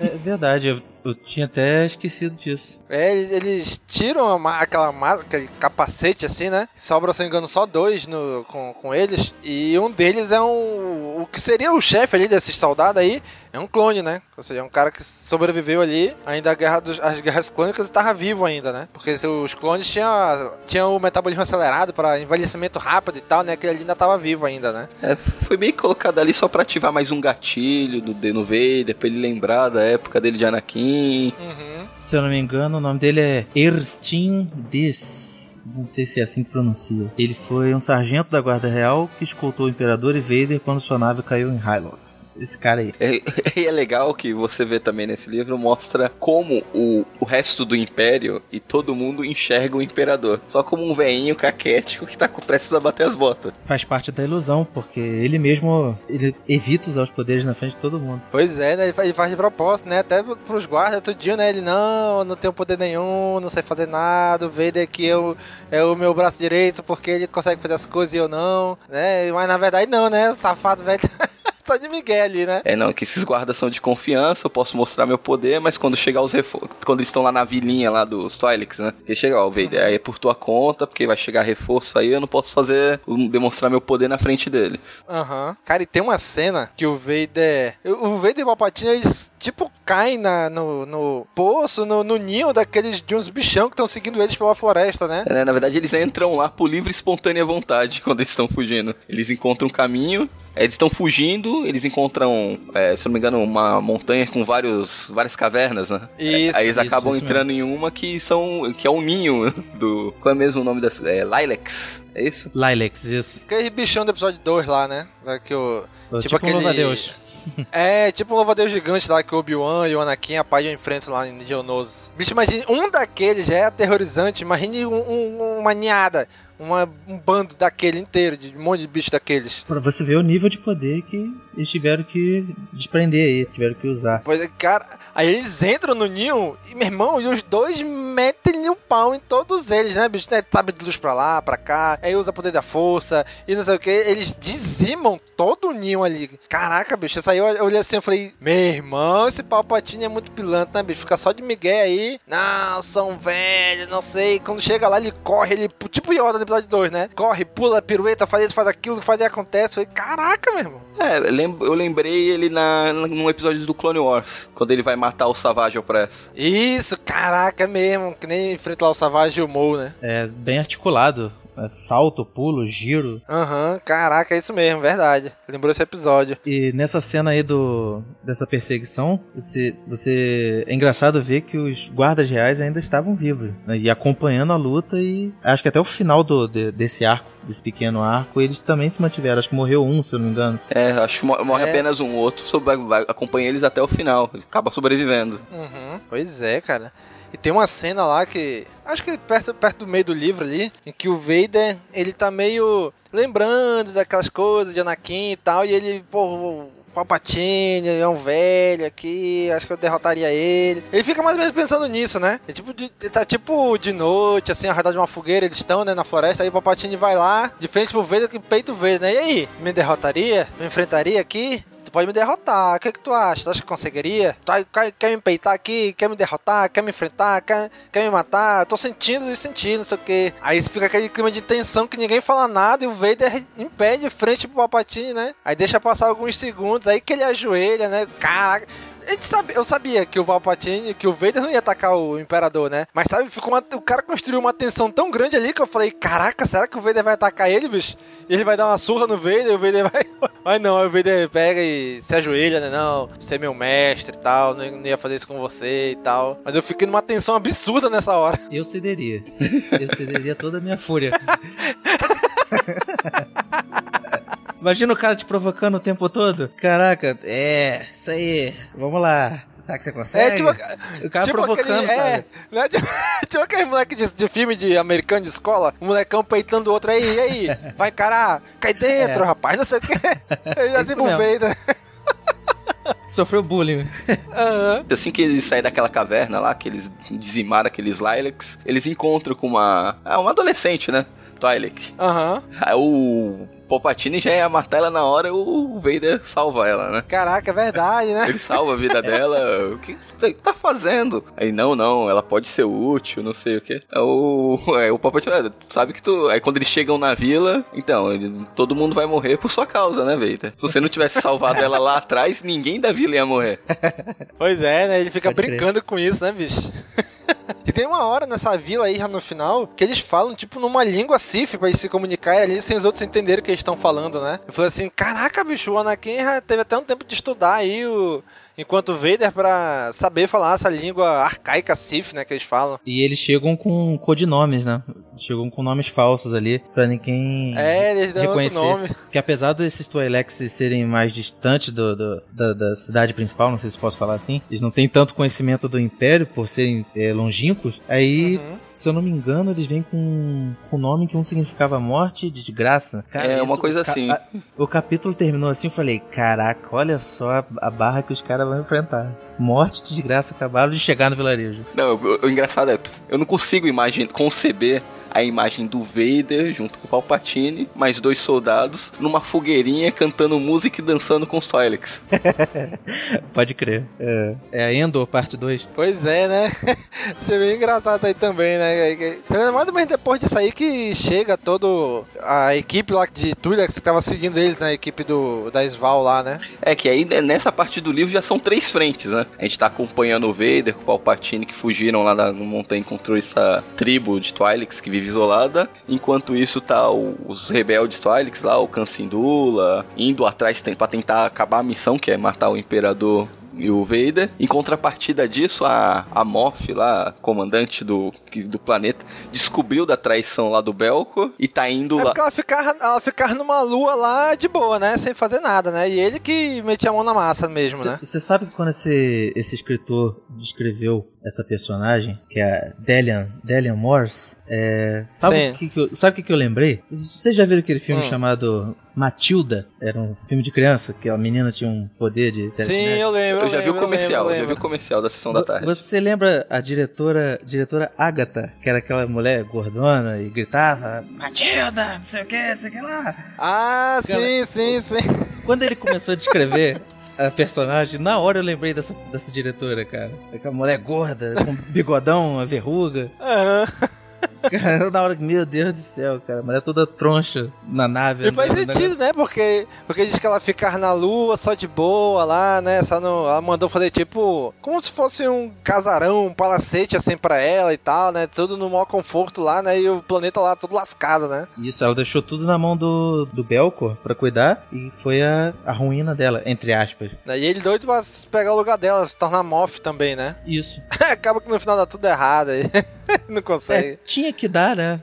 É verdade, eu, eu, tinha até esquecido disso. É, eles tiram a, aquela aquele capacete assim, né? Sobra, se não engano, só dois no, com, com eles. E um deles é um. O que seria o chefe ali desses soldados aí é um clone, né? Ou seja, é um cara que sobreviveu ali, ainda a guerra dos, as guerras clônicas e estava vivo ainda, né? Porque os clones tinham, tinham o metabolismo acelerado para envelhecimento rápido e tal, né? Que ele ainda estava vivo ainda, né? É, foi meio colocado ali só para ativar mais um gatilho do Deno Vader, pra ele lembrar da época dele de Anakin. Uhum. Se eu não me engano, o nome dele é Erstin Des não sei se é assim que pronuncia. Ele foi um sargento da Guarda Real que escoltou o Imperador e Vader quando sua nave caiu em Hyloth esse cara aí. É, e é legal que você vê também nesse livro, mostra como o, o resto do Império e todo mundo enxerga o Imperador. Só como um veinho caquético que tá prestes a bater as botas. Faz parte da ilusão, porque ele mesmo ele evita usar os poderes na frente de todo mundo. Pois é, né? Ele faz, ele faz de propósito, né? Até pros guardas, tudinho, né? Ele, não, não tenho poder nenhum, não sei fazer nada, o Vader que eu é o meu braço direito porque ele consegue fazer as coisas e eu não, né? Mas na verdade não, né? Safado velho tá de Miguel ali, né? É, não, que esses guardas são de confiança, eu posso mostrar meu poder, mas quando chegar os reforços, quando eles estão lá na vilinha lá dos Twilix, né? Que chega, ó, Vader, aí é por tua conta, porque vai chegar reforço aí, eu não posso fazer, demonstrar meu poder na frente deles. Aham. Uhum. Cara, e tem uma cena que o Vader, o Vader e o Palpatine, eles tipo, caem na, no, no poço, no, no, ninho daqueles de uns bichão que estão seguindo eles pela floresta, né? É, na verdade, eles entram lá por livre e espontânea vontade quando eles estão fugindo. Eles encontram um caminho, eles estão fugindo, eles encontram, é, se não me engano, uma montanha com vários, várias cavernas, né? Isso, Aí eles isso, acabam isso entrando mesmo. em uma que são. que é o ninho do. Qual é mesmo o nome dessa? É Lilacs. É isso? Lilacs, isso. Aquele bichão do episódio 2 lá, né? Que o, tipo, tipo aquele. Louva Deus. É, tipo um louvadeiro gigante lá que o Obi-Wan e o Anakin apaixam enfrentam lá em Geonosis. Bicho, imagine, um daqueles já é aterrorizante, imagine um, um, uma ninhada, uma, um bando daquele inteiro, de um monte de bicho daqueles. Pra você ver o nível de poder que eles tiveram que desprender aí, tiveram que usar. Pois é, cara, aí eles entram no ninho e, meu irmão, e os dois metem o pau em todos eles, né, bicho? Né, Sabe de luz pra lá, pra cá, aí usa poder da força e não sei o que. Eles dizimam todo o ninho ali. Caraca, bicho, isso aí eu olhei assim e falei, meu irmão, esse Palpatine é muito pilantra, né, bicho? Fica só de migué aí. Não, são velhos, não sei. Quando chega lá, ele corre, ele, tipo Yoda no episódio 2, né? Corre, pula, pirueta, faz isso, faz aquilo, faz e acontece. Falei, caraca, meu irmão. É, eu lembrei ele na, num episódio do Clone Wars, quando ele vai matar o Savage Opress. Isso, caraca mesmo, que nem enfrenta lá o Savage e o Mou, né? É, bem articulado. Salto, pulo, giro. Aham, uhum, caraca, é isso mesmo, verdade. Lembrou esse episódio. E nessa cena aí do dessa perseguição, você, você é engraçado ver que os guardas reais ainda estavam vivos né, e acompanhando a luta e acho que até o final do, de, desse arco, desse pequeno arco, eles também se mantiveram. Acho que morreu um, se eu não me engano. É, acho que morre é. apenas um. O outro acompanha eles até o final. Ele acaba sobrevivendo. Uhum, pois é, cara. E tem uma cena lá que. Acho que perto, perto do meio do livro ali, em que o Vader, ele tá meio lembrando daquelas coisas de Anakin e tal, e ele, pô, Palpatine, é um velho aqui, acho que eu derrotaria ele. Ele fica mais ou menos pensando nisso, né? Ele, tipo, de, ele tá tipo de noite, assim, ao redor de uma fogueira, eles estão, né, na floresta, aí o Palpatine vai lá, de frente pro Vader, que peito o Vader, né? E aí, me derrotaria? Me enfrentaria aqui? Pode me derrotar. O que, é que tu acha? Tu acha que conseguiria? Tu quer, quer me peitar aqui? Quer me derrotar? Quer me enfrentar? Quer, quer me matar? Tô sentindo e sentindo, não sei o que. Aí fica aquele clima de tensão que ninguém fala nada e o Vader impede frente pro Palpatine, né? Aí deixa passar alguns segundos, aí que ele ajoelha, né? Caraca a gente sabe, eu sabia que o Palpatine, que o Vader não ia atacar o Imperador, né? Mas sabe, ficou uma, o cara construiu uma tensão tão grande ali que eu falei, caraca, será que o Vader vai atacar ele, bicho? E ele vai dar uma surra no Vader e o Vader vai... Mas não, o Vader pega e se ajoelha, né? Não, você é meu mestre e tal, não, não ia fazer isso com você e tal. Mas eu fiquei numa tensão absurda nessa hora. Eu cederia. Eu cederia toda a minha fúria. Imagina o cara te provocando o tempo todo. Caraca, é, isso aí, vamos lá. Será que você consegue? É, tipo, o cara tipo provocando, aquele, é, sabe? né? tipo, tipo aquele moleque de, de, filme de americano de escola, um molecão peitando o outro aí, e aí? Vai encarar? Cai dentro, é. rapaz, não sei o que. Eu já desenvolvei, né? Sofreu bullying. Uhum. Assim que eles saem daquela caverna lá, que eles dizimaram aqueles Lilacs, eles encontram com uma. Ah, uma adolescente, né? Twi'lek. Aham. Uhum. Aí o Palpatine já ia matar ela na hora o Vader salva ela, né? Caraca, é verdade, né? Ele salva a vida dela. O que tá fazendo? Aí, não, não, ela pode ser útil, não sei o que. É o, é, o Palpatine, é, sabe que tu... Aí quando eles chegam na vila, então, ele, todo mundo vai morrer por sua causa, né, Vader? Se você não tivesse salvado ela lá atrás, ninguém da vila ia morrer. Pois é, né? Ele fica pode brincando crer. com isso, né, bicho? E tem uma hora nessa vila aí, no final, que eles falam, tipo, numa língua Sif pra eles se comunicarem ali sem os outros entenderem o que eles estão falando, né? Eu falei assim, caraca, bicho, o Anakin já teve até um tempo de estudar aí o enquanto Vader para saber falar essa língua arcaica Sith, né, que eles falam. E eles chegam com codinomes, né? Chegam com nomes falsos ali para ninguém é, eles dão reconhecer. Outro nome. Que apesar desses Twi'leks serem mais distantes do, do da, da, cidade principal, não sei se posso falar assim, eles não têm tanto conhecimento do Império por serem é, longínquos. Aí uhum se eu não me engano, eles vêm com um nome que um significava morte e desgraça. Cara, é, isso, uma coisa assim. A, o capítulo terminou assim, eu falei, caraca, olha só a, a barra que os caras vão enfrentar. Morte e desgraça acabaram de chegar no vilarejo. Não, o, o engraçado é, eu não consigo imaginar, conceber a imagem do Vader junto com o Palpatine, mais dois soldados, numa fogueirinha cantando música e dançando com os Twi'leks. Pode crer. É, é a Endor, parte 2. Pois é, né? Isso bem engraçado aí também, né? Mais ou menos depois disso aí que chega todo a equipe lá de Twi'leks que tava seguindo eles na equipe do, da Sval lá, né? É que aí né, nessa parte do livro já são três frentes, né? A gente tá acompanhando o Vader com o Palpatine que fugiram lá da, no montanha e encontrou essa tribo de Twi'leks que vive isolada. Enquanto isso tá os rebeldes Twi'leks lá, o Cansindula, indo atrás para tentar acabar a missão, que é matar o Imperador e o Vader. Em contrapartida disso, a, a Morph lá, comandante do, do planeta, descobriu da traição lá do Belco e tá indo É lá. porque ela ficava, ela ficava numa lua lá de boa, né? Sem fazer nada, né? E ele que metia a mão na massa mesmo, né? Você sabe que quando esse, esse escritor descreveu essa personagem, que é a Delian, Delian Morse, é, sabe o que, que eu, sabe que, que eu lembrei? Vocês já viram aquele filme Hum. chamado Matilda? Era um filme de criança, que a menina tinha um poder de Sim, eu lembro. Eu já vi o lembro, comercial, lembro, eu já vi o comercial da sessão da tarde. Você lembra a diretora, diretora Agatha, que era aquela mulher gordona e gritava Matilda, não sei o que, não sei o que lá. Ah, sim, sim, sim. Quando ele começou a descrever a personagem, na hora eu lembrei dessa, dessa diretora, cara. Aquela mulher gorda, com bigodão, uma verruga. Aham. Cara, na hora que, meu Deus do céu, cara, a mulher toda troncha na nave. E faz andando, sentido, né? Porque, porque diz que ela ficava na lua só de boa lá, né? Só no, ela mandou fazer tipo. Como se fosse um casarão, um palacete assim pra ela e tal, né? Tudo no maior conforto lá, né? E o planeta lá todo lascado, né? Isso, ela deixou tudo na mão do, do Belcor pra cuidar e foi a, a ruína dela, entre aspas. E ele doido pra pegar o lugar dela, se tornar Moff também, né? Isso. Acaba que no final dá tudo errado aí. Não consegue. É, tinha que dar, né?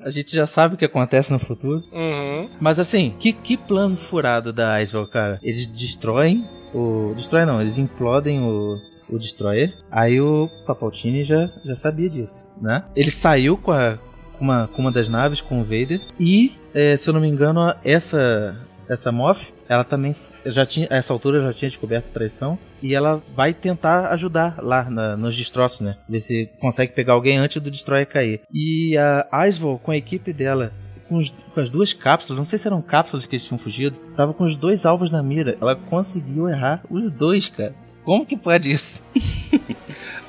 A gente já sabe o que acontece no futuro. Uhum. Mas assim, que, que plano furado da Icewell, cara? Eles destroem o. Destroem não, eles implodem o. O Destroyer. Aí o Papaltini já, já sabia disso, né? Ele saiu com, a, com, uma, com uma das naves, com o Vader. E, é, se eu não me engano, essa. Essa Moff, ela também já tinha, a essa altura já tinha descoberto a traição e ela vai tentar ajudar lá na- nos destroços, né? Ver se consegue pegar alguém antes do Destroyer cair. E a Icewell, com a equipe dela, com, os- com as duas cápsulas, não sei se eram cápsulas que eles tinham fugido, tava com os dois alvos na mira. Ela conseguiu errar os dois, cara. Como que pode isso?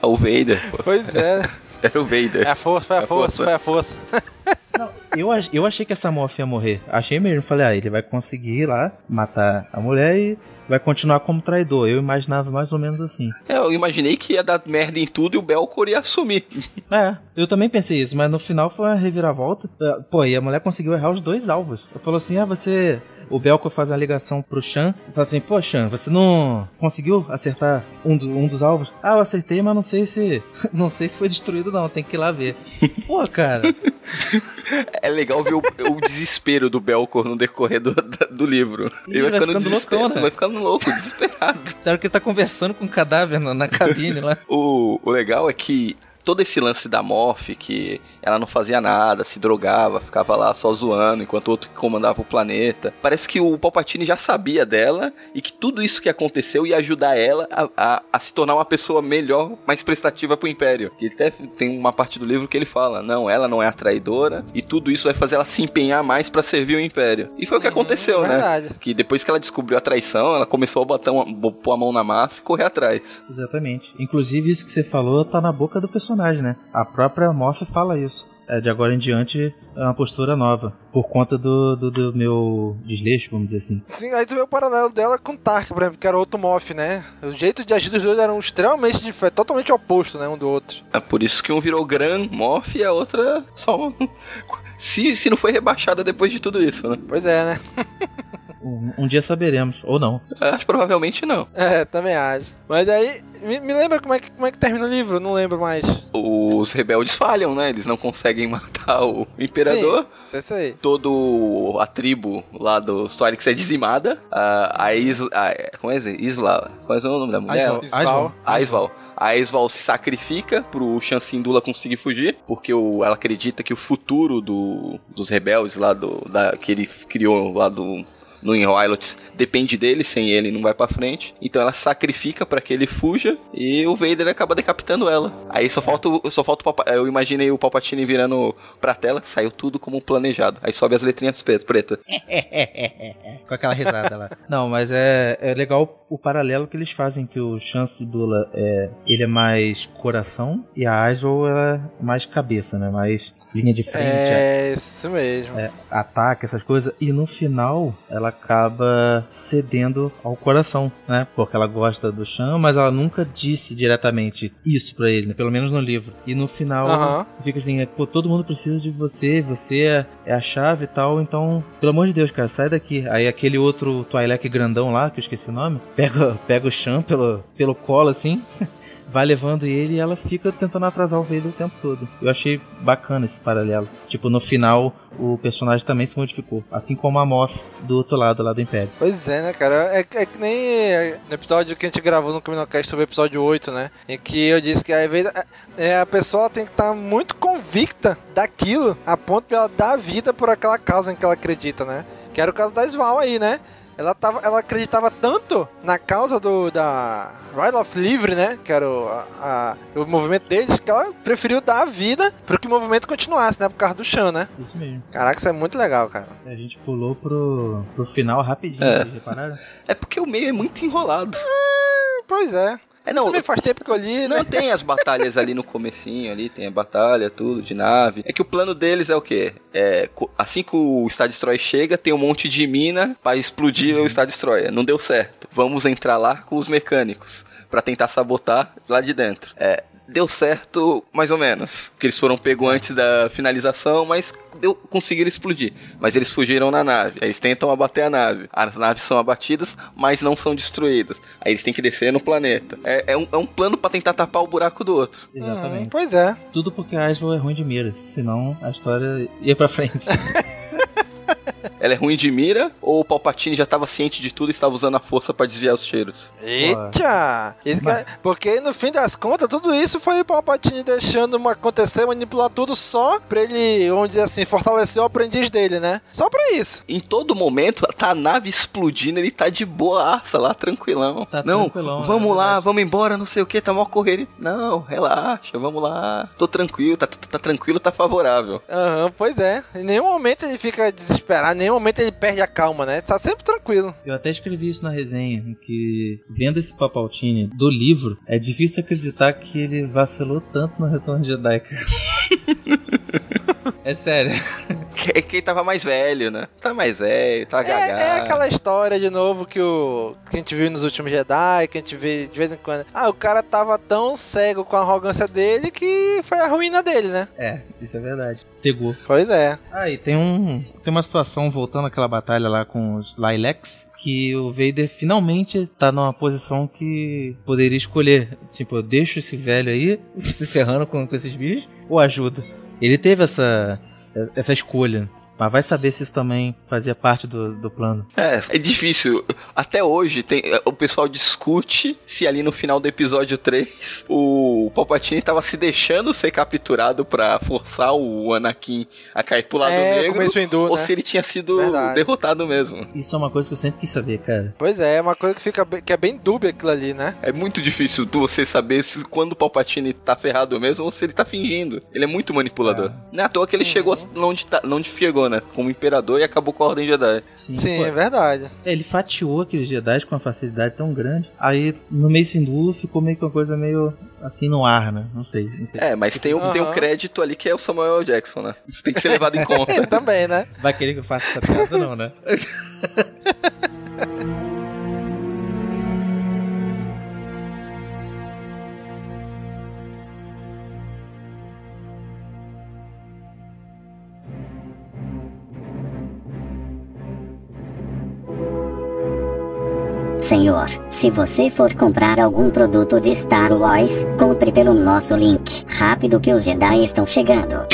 O Vader. Pois é. Era o Vader. É a força, foi a a força, força. foi a força. Eu, eu achei que essa Moff ia morrer. Achei mesmo. Falei, ah, ele vai conseguir ir lá matar a mulher e vai continuar como traidor. Eu imaginava mais ou menos assim. É, eu imaginei que ia dar merda em tudo e o Belcor ia assumir. É, eu também pensei isso, mas no final foi uma reviravolta. É, Pô, e a mulher conseguiu errar os dois alvos. Eu falou assim: ah, você. O Belco faz a ligação pro Chan e fala assim: pô, Chan, você não conseguiu acertar um, do- um dos alvos? Ah, eu acertei, mas não sei se. Não sei se foi destruído, não. Tem que ir lá ver. Pô, cara. É legal ver o, o desespero do Belcor no decorrer do, do livro. Ih, vai ficando desespero- loucão, né? Vai ficando louco, desesperado. Na hora que ele tá conversando com o cadáver na, na cabine lá. O, o legal é que todo esse lance da Morph, que ela não fazia nada, se drogava, ficava lá só zoando, enquanto o outro que comandava o planeta. Parece que o Palpatine já sabia dela e que tudo isso que aconteceu ia ajudar ela a, a- a se tornar uma pessoa melhor, mais prestativa pro Império. E até tem uma parte do livro que ele fala: não, ela não é a traidora e tudo isso vai fazer ela se empenhar mais pra servir o Império. E foi o que aconteceu, né? verdade. Que depois que ela descobriu a traição, ela começou a botar uma, pôr a mão na massa e correr atrás. Exatamente. Inclusive, isso que você falou tá na boca do personagem, né? A própria Morph fala isso. É, de agora em diante é uma postura nova. Por conta do, do, do meu desleixo, vamos dizer assim. Sim, aí tu vê o paralelo dela com o Tark, por exemplo, que era outro Moff, né? O jeito de agir dos dois eram extremamente diferentes, totalmente oposto, né? Um do outro. É por isso que um virou Gran Morph e a outra só. Se, se não foi rebaixada depois de tudo isso, né? Pois é, né? Um, um dia saberemos, ou não. Acho que provavelmente não. É, também acho. Mas aí, me, me lembra como é, que, como é que termina o livro? Não lembro mais. Os rebeldes falham, né? Eles não conseguem matar o imperador. Sim, isso aí. Todo a tribo lá dos Twilix é dizimada. A, a Isla. a- como é isso? Isla. Qual é o nome da mulher? Aisval. Aisval. Aisval. A Aisval se sacrifica pro Chancindula conseguir fugir, porque o, ela acredita que o futuro do, dos rebeldes lá do da, que ele criou lá do no Inroilots depende dele, sem ele não vai pra frente. Então ela sacrifica pra que ele fuja e o Vader acaba decapitando ela. Aí só falta, o- só falta o Papa, eu imaginei o Palpatine virando pra tela, saiu tudo como planejado. Aí sobe as letrinhas pre- pretas. Com aquela risada lá. Não, mas é, é legal o paralelo que eles fazem, que o Chance Dula é, ele é mais coração e a Aswell é mais cabeça, né? Mais linha de frente. É, isso mesmo. É, ataque, essas coisas. E no final, ela acaba cedendo ao coração, né? Porque ela gosta do Chan, mas ela nunca disse diretamente isso pra ele, né? pelo menos no livro. E no final, fica assim: é, pô, todo mundo precisa de você, você é, é a chave e tal, então, pelo amor de Deus, cara, sai daqui. Aí aquele outro Twi'lek grandão lá, que eu esqueci o nome, pega, pega o Chan pelo, pelo colo assim. Vai levando ele e ela fica tentando atrasar o Vader o tempo todo. Eu achei bacana esse paralelo. Tipo, no final, o personagem também se modificou. Assim como a Moff do outro lado, lá do Império. Pois é, né, cara? É, é que nem no episódio que a gente gravou no Caminocast sobre o episódio 8, né? Em que eu disse que às vezes é, a pessoa tem que estar muito convicta daquilo, a ponto de ela dar a vida por aquela causa em que ela acredita, né? Que era o caso da Sval aí, né? Ela, tava, ela acreditava tanto na causa do da Ride of Livre, né? Que era o, a- a- o movimento deles, que ela preferiu dar a vida para que o movimento continuasse, né? Por causa do Chan, né? Isso mesmo. Caraca, isso é muito legal, cara. A gente pulou pro, pro final rapidinho, É. vocês repararam? É porque o meio é muito enrolado. Pois é. É, não, Também faz tempo que eu li, né? Não tem as batalhas ali no comecinho, ali tem a batalha, tudo, de nave. É que o plano deles é o quê? É, assim que o Star Destroyer chega, tem um monte de mina pra explodir o Star Destroyer. Não deu certo. Vamos entrar lá com os mecânicos pra tentar sabotar lá de dentro. É, deu certo mais ou menos. Porque eles foram pegos antes da finalização, mas deu, conseguiram explodir. Mas eles fugiram na nave. Aí eles tentam abater a nave. As naves são abatidas, mas não são destruídas. Aí eles têm que descer no planeta. É, é um, é um plano pra tentar tapar o buraco do outro. Exatamente. pois é. Tudo porque a Asval é ruim de mira. Senão a história ia pra frente. Ela é ruim de mira ou o Palpatine já estava ciente de tudo e estava usando a força pra desviar os cheiros? Eita! É- porque no fim das contas, tudo isso foi o Palpatine deixando acontecer, manipular tudo só pra ele, vamos dizer assim, fortalecer o aprendiz dele, né? Só pra isso. Em todo momento, tá a nave explodindo, ele tá de boaça lá, tranquilão. Tá não, tranquilão, vamos é lá, vamos embora, não sei o que, tá mó correria. Não, relaxa, vamos lá. Tô tranquilo, tá, tá- tá tranquilo, tá favorável. Aham, pois é. Em nenhum momento ele fica desesperado, em nenhum momento ele perde a calma, né? Tá sempre tranquilo. Eu até escrevi isso na resenha, que vendo esse Papaltine do livro, é difícil acreditar que ele vacilou tanto no Retorno de Jedi, cara. é sério. Que, que ele tava mais velho, né? Tá mais velho, tá gagá. É, é aquela história de novo que, o, que a gente viu nos últimos Jedi, que a gente vê de vez em quando. Ah, o cara tava tão cego com a arrogância dele que foi a ruína dele, né? É, isso é verdade. Cegou. Pois é. Ah, e tem um. Tem uma situação voltando àquela batalha lá com os Lilacs. Que o Vader finalmente tá numa posição que poderia escolher. Tipo, eu deixo esse velho aí se ferrando com, com esses bichos ou ajuda. Ele teve essa, essa escolha. Mas vai saber se isso também fazia parte do, do plano. É, é difícil. Até hoje tem, o pessoal discute se ali no final do episódio 3 o Palpatine tava se deixando ser capturado pra forçar o Anakin a cair pro lado É, negro Windu, ou né? se ele tinha sido Verdade. derrotado mesmo. Isso é uma coisa que eu sempre quis saber, cara. Pois é, é uma coisa que fica bem- que é bem dúbia aquilo ali, né? É muito difícil tu você saber se quando o Palpatine tá ferrado mesmo ou se ele tá fingindo. Ele é muito manipulador. Não é à toa que ele chegou onde, tá, onde né? Como imperador e acabou com a Ordem Jedi. Sim, pô. é verdade. É, ele fatiou aqueles Jedi com uma facilidade tão grande. Aí, no meio Sindu, ficou meio que uma coisa meio assim no ar, né? Não sei. Não sei. É, mas tem, um, tem um crédito ali que é o Samuel L. Jackson, né? Isso tem que ser levado em conta. Também, né? Vai querer que eu faça essa piada, não, né? Senhor, se você for comprar algum produto de Star Wars, compre pelo nosso link. Rápido que os Jedi estão chegando.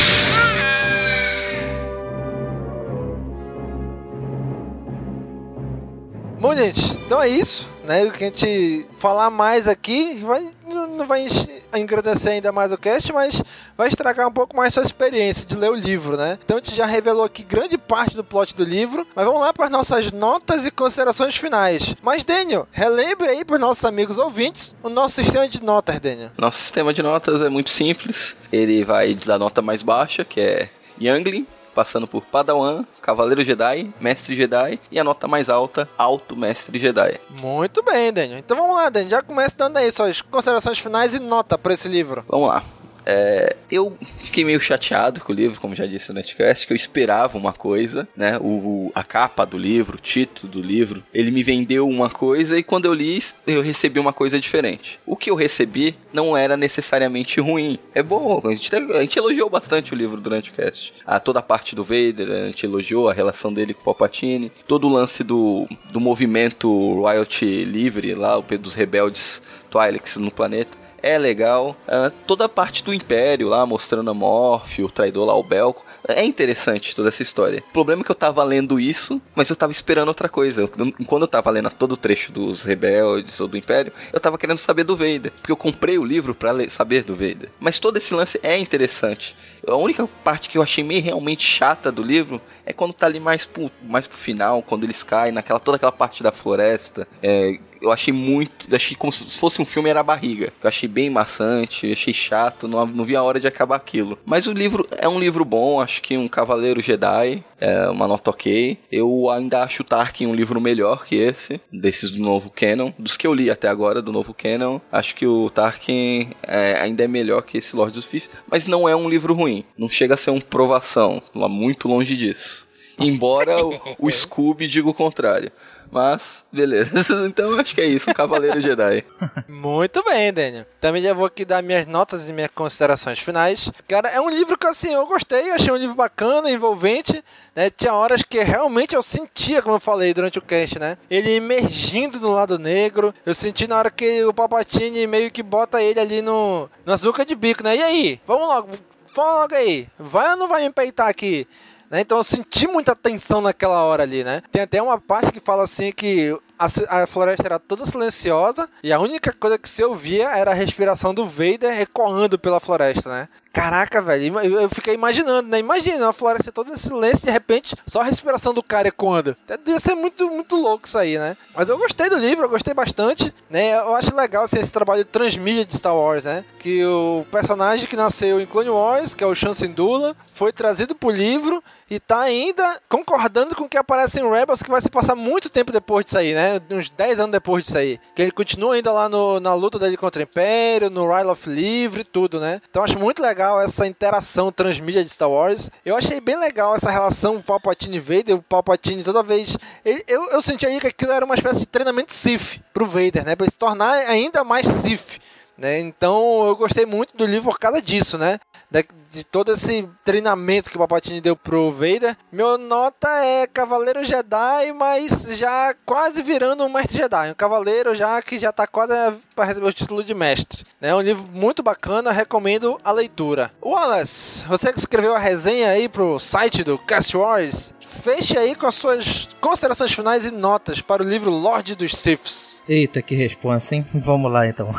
Bom, gente, então é isso, né? O que a gente falar mais aqui vai, não vai engrandecer ainda mais o cast, mas vai estragar um pouco mais sua experiência de ler o livro, né? Então a gente já revelou aqui grande parte do plot do livro, mas vamos lá para as nossas notas e considerações finais. Mas, Daniel, relembre aí para os nossos amigos ouvintes o nosso sistema de notas, Daniel. Nosso sistema de notas é muito simples. Ele vai da nota mais baixa, que é Youngling, passando por Padawan, Cavaleiro Jedi, Mestre Jedi e a nota mais alta, Alto Mestre Jedi. Muito bem, Daniel. Então vamos lá, Daniel. Já começa dando aí suas considerações finais e nota para esse livro. Vamos lá. É, eu fiquei meio chateado com o livro, como já disse no Netcast, que eu esperava uma coisa, né? O, a capa do livro, o título do livro, ele me vendeu uma coisa e quando eu li, eu recebi uma coisa diferente. O que eu recebi não era necessariamente ruim. É bom, a gente, a gente elogiou bastante o livro durante o cast. A, toda a parte do Vader, a gente elogiou a relação dele com o Palpatine, todo o lance do, do movimento Royalty livre lá, o dos rebeldes Twi'leks no planeta é legal. Uh, toda a parte do Império lá, mostrando a Morph, o traidor lá, o Belco. É interessante toda essa história. O problema é que eu tava lendo isso, mas eu tava esperando outra coisa. Eu, quando eu tava lendo todo o trecho dos rebeldes ou do Império, eu tava querendo saber do Vader. Porque eu comprei o livro para saber do Vader. Mas todo esse lance é interessante. A única parte que eu achei meio realmente chata do livro é quando tá ali mais pro, mais pro final, quando eles caem naquela toda aquela parte da floresta. É, eu achei muito. Achei como se fosse um filme era a barriga. Eu achei bem maçante, achei chato, não, não vi a hora de acabar aquilo. Mas o livro é um livro bom, acho que um Cavaleiro Jedi, é uma nota ok. Eu ainda acho o Tarkin um livro melhor que esse, desses do novo Canon. Dos que eu li até agora do novo Canon, acho que o Tarkin é, ainda é melhor que esse Lord dos Fifth, mas não é um livro ruim. Não chega a ser um provação, muito longe disso. Embora o, o Scooby diga o contrário. Mas, beleza. Então acho que é isso, um Cavaleiro Jedi. Muito bem, Daniel. Também já vou aqui dar minhas notas e minhas considerações finais. Cara, é um livro que assim, eu gostei, achei um livro bacana, envolvente. Né? Tinha horas que realmente eu sentia, como eu falei durante o cast, né? Ele emergindo do lado negro. Eu senti na hora que o Palpatine meio que bota ele ali no, na nuca de bico, né? E aí? Vamos logo, vamos logo aí. Vai ou não vai me peitar aqui? Né? Então eu senti muita tensão naquela hora ali, né? Tem até uma parte que fala assim que a, floresta era toda silenciosa e a única coisa que se ouvia era a respiração do Vader ecoando pela floresta, né? Caraca, velho, eu fiquei imaginando, né? Imagina uma floresta toda em silêncio de repente só a respiração do cara ecoando. Devia ser muito, muito louco isso aí, né? Mas eu gostei do livro, eu gostei bastante, né? Eu acho legal assim, esse trabalho de transmídia de Star Wars, né? Que o personagem que nasceu em Clone Wars, que é o Syndulla, foi trazido pro livro e tá ainda concordando com o que aparece em Rebels, que vai se passar muito tempo depois disso aí, né? Uns 10 anos depois disso aí. Que ele continua ainda lá no, na luta dele contra o Império, no Ryle of Livre tudo, né? Então acho muito legal essa interação transmídia de Star Wars. Eu achei bem legal essa relação Palpatine Vader, o Palpatine toda vez. Ele, eu, eu senti aí que aquilo era uma espécie de treinamento Sith pro Vader, né? Pra ele se tornar ainda mais Sith. Né? Então eu gostei muito do livro por causa disso, né? De, de, todo esse treinamento que o Palpatine deu pro Vader. Meu nota é Cavaleiro Jedi, mas já quase virando um Mestre Jedi. Um Cavaleiro já que já tá quase para receber o título de Mestre. É né? um livro muito bacana, recomendo a leitura. Wallace, você que escreveu a resenha aí pro site do Cast Wars, feche aí com as suas considerações finais e notas para o livro Lorde dos Siths. Eita, que resposta, hein? Vamos lá então.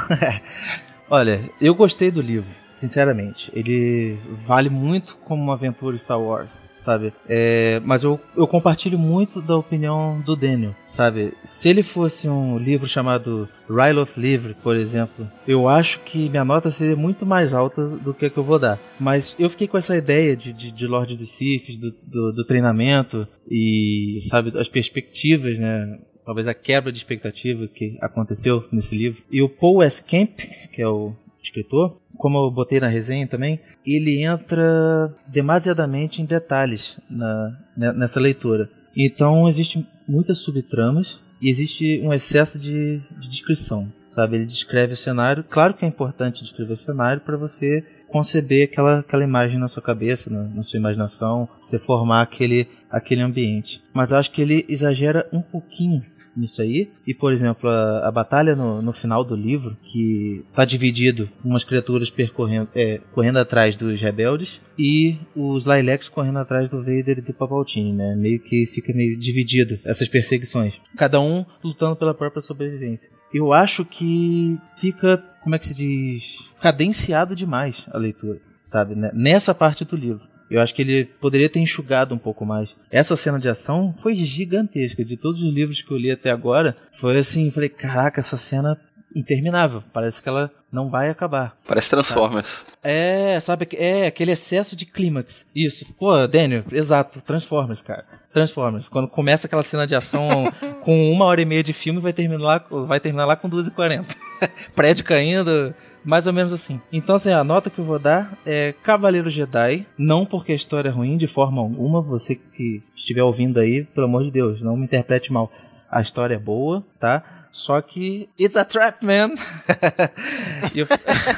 Olha, eu gostei do livro, sinceramente. Ele vale muito como uma aventura Star Wars, sabe? É, mas eu, eu compartilho muito da opinião do Daniel, sabe? Se ele fosse um livro chamado Ryle of Livre, por exemplo, eu acho que minha nota seria muito mais alta do que a que eu vou dar. Mas eu fiquei com essa ideia de, de, de Lorde dos Sith, do, do, do treinamento e, sabe, as perspectivas, né? talvez a quebra de expectativa que aconteceu nesse livro. E o Paul S. Kemp, que é o escritor, como eu botei na resenha também, ele entra demasiadamente em detalhes na, nessa leitura. Então existe muitas subtramas e existe um excesso de, de descrição, sabe? Ele descreve o cenário. Claro que é importante descrever o cenário para você conceber aquela, aquela imagem na sua cabeça, na, na, sua imaginação, você formar aquele, aquele ambiente. Mas acho que ele exagera um pouquinho nisso aí. E, por exemplo, a, a batalha no, no, final do livro, que tá dividido umas criaturas percorrendo, é, correndo atrás dos rebeldes e os Lilacs correndo atrás do Vader e do Palpatine, né? Meio que fica meio dividido essas perseguições. Cada um lutando pela própria sobrevivência. Eu acho que fica, como é que se diz, cadenciado demais a leitura, sabe? Nessa parte do livro. Eu acho que ele poderia ter enxugado um pouco mais. Essa cena de ação foi gigantesca. De todos os livros que eu li até agora, foi assim, falei, caraca, essa cena interminável. Parece que ela não vai acabar. Parece Transformers. É, sabe? É, aquele excesso de clímax. Isso. Pô, Daniel, exato. Transformers, cara. Transformers. Quando começa aquela cena de ação com uma hora e meia de filme, vai terminar lá, vai terminar lá com 2h40. Prédio caindo. Mais ou menos assim. Então, assim, a nota que eu vou dar é Cavaleiro Jedi. Não porque a história é ruim de forma alguma. Você que estiver ouvindo aí, pelo amor de Deus, não me interprete mal. A história é boa, tá? Só que it's a trap, man. e, eu,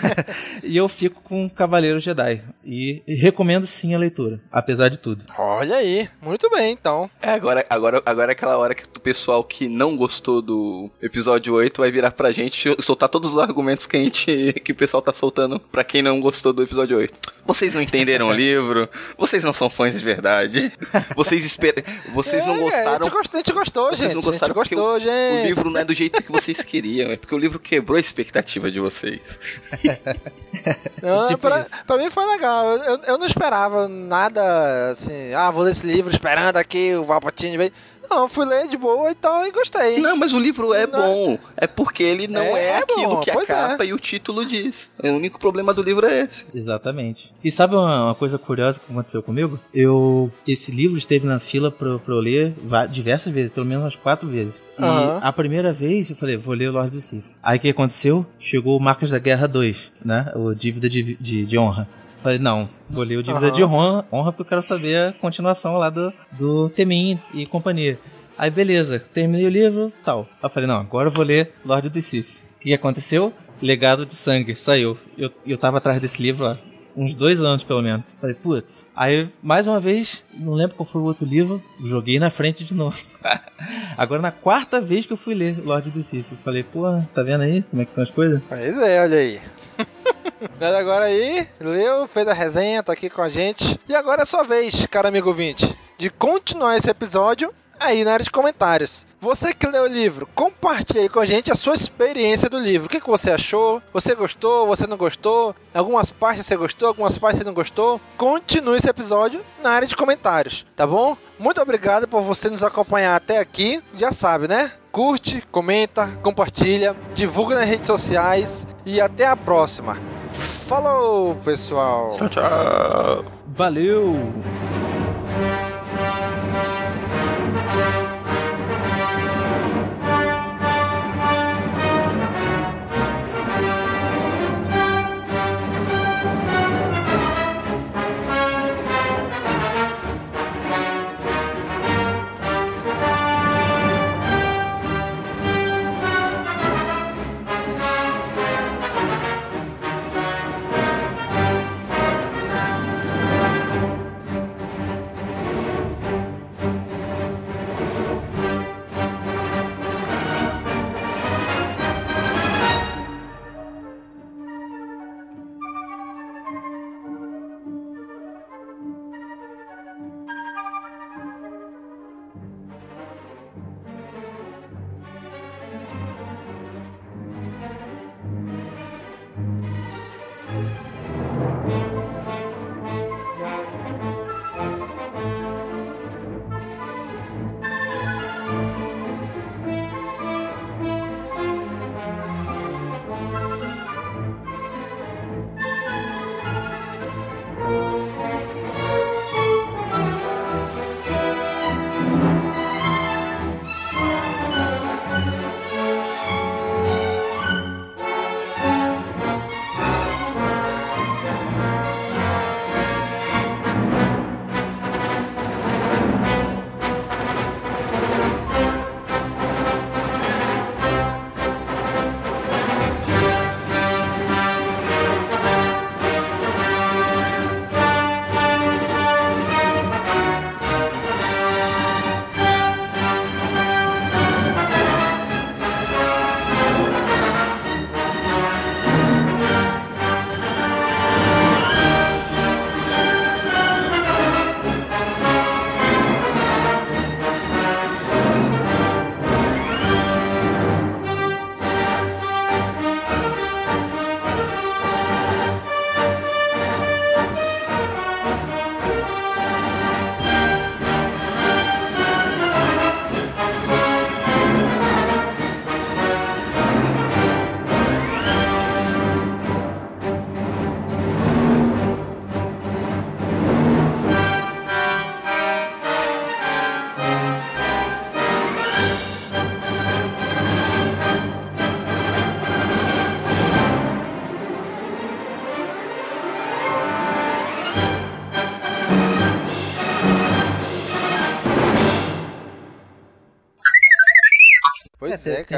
e eu fico com Cavaleiro Jedi. E, e, recomendo sim a leitura, apesar de tudo. Olha aí, muito bem então. É, agora, agora, agora é aquela hora que o pessoal que não gostou do episódio 8 vai virar pra gente soltar todos os argumentos que a gente que o pessoal tá soltando pra quem não gostou do episódio 8. Vocês não entenderam o livro, vocês não são fãs de verdade. Vocês esperam, vocês é, não gostaram. A gente gostou, a gente gostou vocês gente. não gostaram a gente gostou, o, gente. o livro não é do jeito que vocês queriam, é porque o livro quebrou a expectativa de vocês. Não, tipo pra, pra, mim foi legal. Eu, eu não esperava nada assim. Ah, vou ler esse livro esperando aqui o Valpatine vem. Não, fui ler de boa e tal e gostei. Não, mas o livro é não. bom. É porque ele não é, é aquilo bom, que a capa é. e o título diz. O único problema do livro é esse. Exatamente. E sabe uma, uma, coisa curiosa que aconteceu comigo? Eu. Esse livro esteve na fila pra, pra eu ler diversas vezes, pelo menos umas quatro vezes. E uhum. a primeira vez eu falei, vou ler o Lorde do Sith. Aí o que aconteceu? Chegou o Marcas da Guerra 2, né? O Dívida de, de, de Honra. Falei, não, vou ler o Dívida uhum. de honra, honra porque eu quero saber a continuação lá do, do Temin e companhia. Aí beleza, terminei o livro tal. Aí eu falei, não, agora eu vou ler Lorde do Sith. O que aconteceu? Legado de Sangue, saiu. Eu, eu tava atrás desse livro há uns dois anos pelo menos. Falei, putz. Aí, mais uma vez, não lembro qual foi o outro livro, joguei na frente de novo. Agora, na quarta vez que eu fui ler Lorde do Sith, falei, pô, tá vendo aí como é que são as coisas? Pois é, olha aí. Galera, agora aí, leu, fez a resenha, tá aqui com a gente. E agora é sua vez, cara amigo ouvinte, de continuar esse episódio aí na área de comentários. Você que leu o livro, compartilhe aí com a gente a sua experiência do livro. O que, que você achou? Você gostou? Você não gostou? Algumas partes você gostou? Algumas partes você não gostou? Continue esse episódio na área de comentários, tá bom? Muito obrigado por você nos acompanhar até aqui. Já sabe, né? Curte, comenta, compartilha, divulga nas redes sociais e até a próxima. Falou, pessoal. Tchau, tchau. Valeu.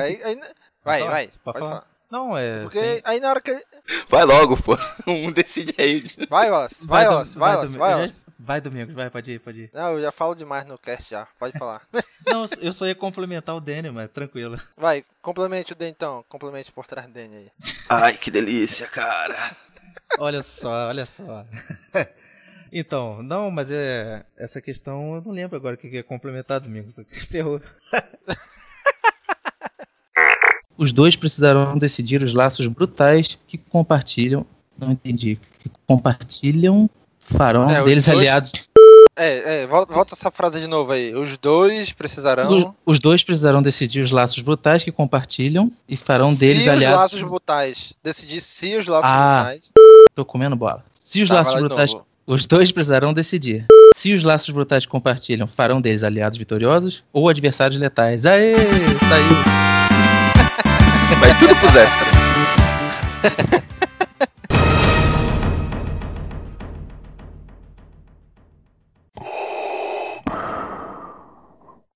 Aí, aí... Vai, falar? vai. Pode falar? falar. Não, é. Porque tem- aí na hora que. Vai logo, pô. Um decide aí. Vai, Wallace. Vai, Wallace. Vai, Wallace. Vai, Wallace. Vai, Domingos, vai, pode ir, pode ir. Não, eu já falo demais no cast já. Pode falar. Não, eu só ia complementar o Daniel, mas tranquilo. Vai, complemente o D então. Complemente por trás do D aí. Ai, que delícia, cara. Olha só, olha só. Então, não, mas é. Essa questão eu não lembro agora o que que é complementar, Domingos. Ferrou. Os dois precisarão decidir os laços brutais que compartilham. Não entendi. Que compartilham farão É, deles dois- aliados. É, é, volta, essa frase de novo aí. Os dois precisarão. Os, os dois precisarão decidir os laços brutais que compartilham e farão deles se aliados. os laços brutais. Decidir se os laços Ah, brutais. Tô comendo bola. Se os Tá, laços brutais. novo. Os dois precisarão decidir. Se os laços brutais compartilham farão deles aliados vitoriosos ou adversários letais. Aê! Saiu! Vai tudo pros extras.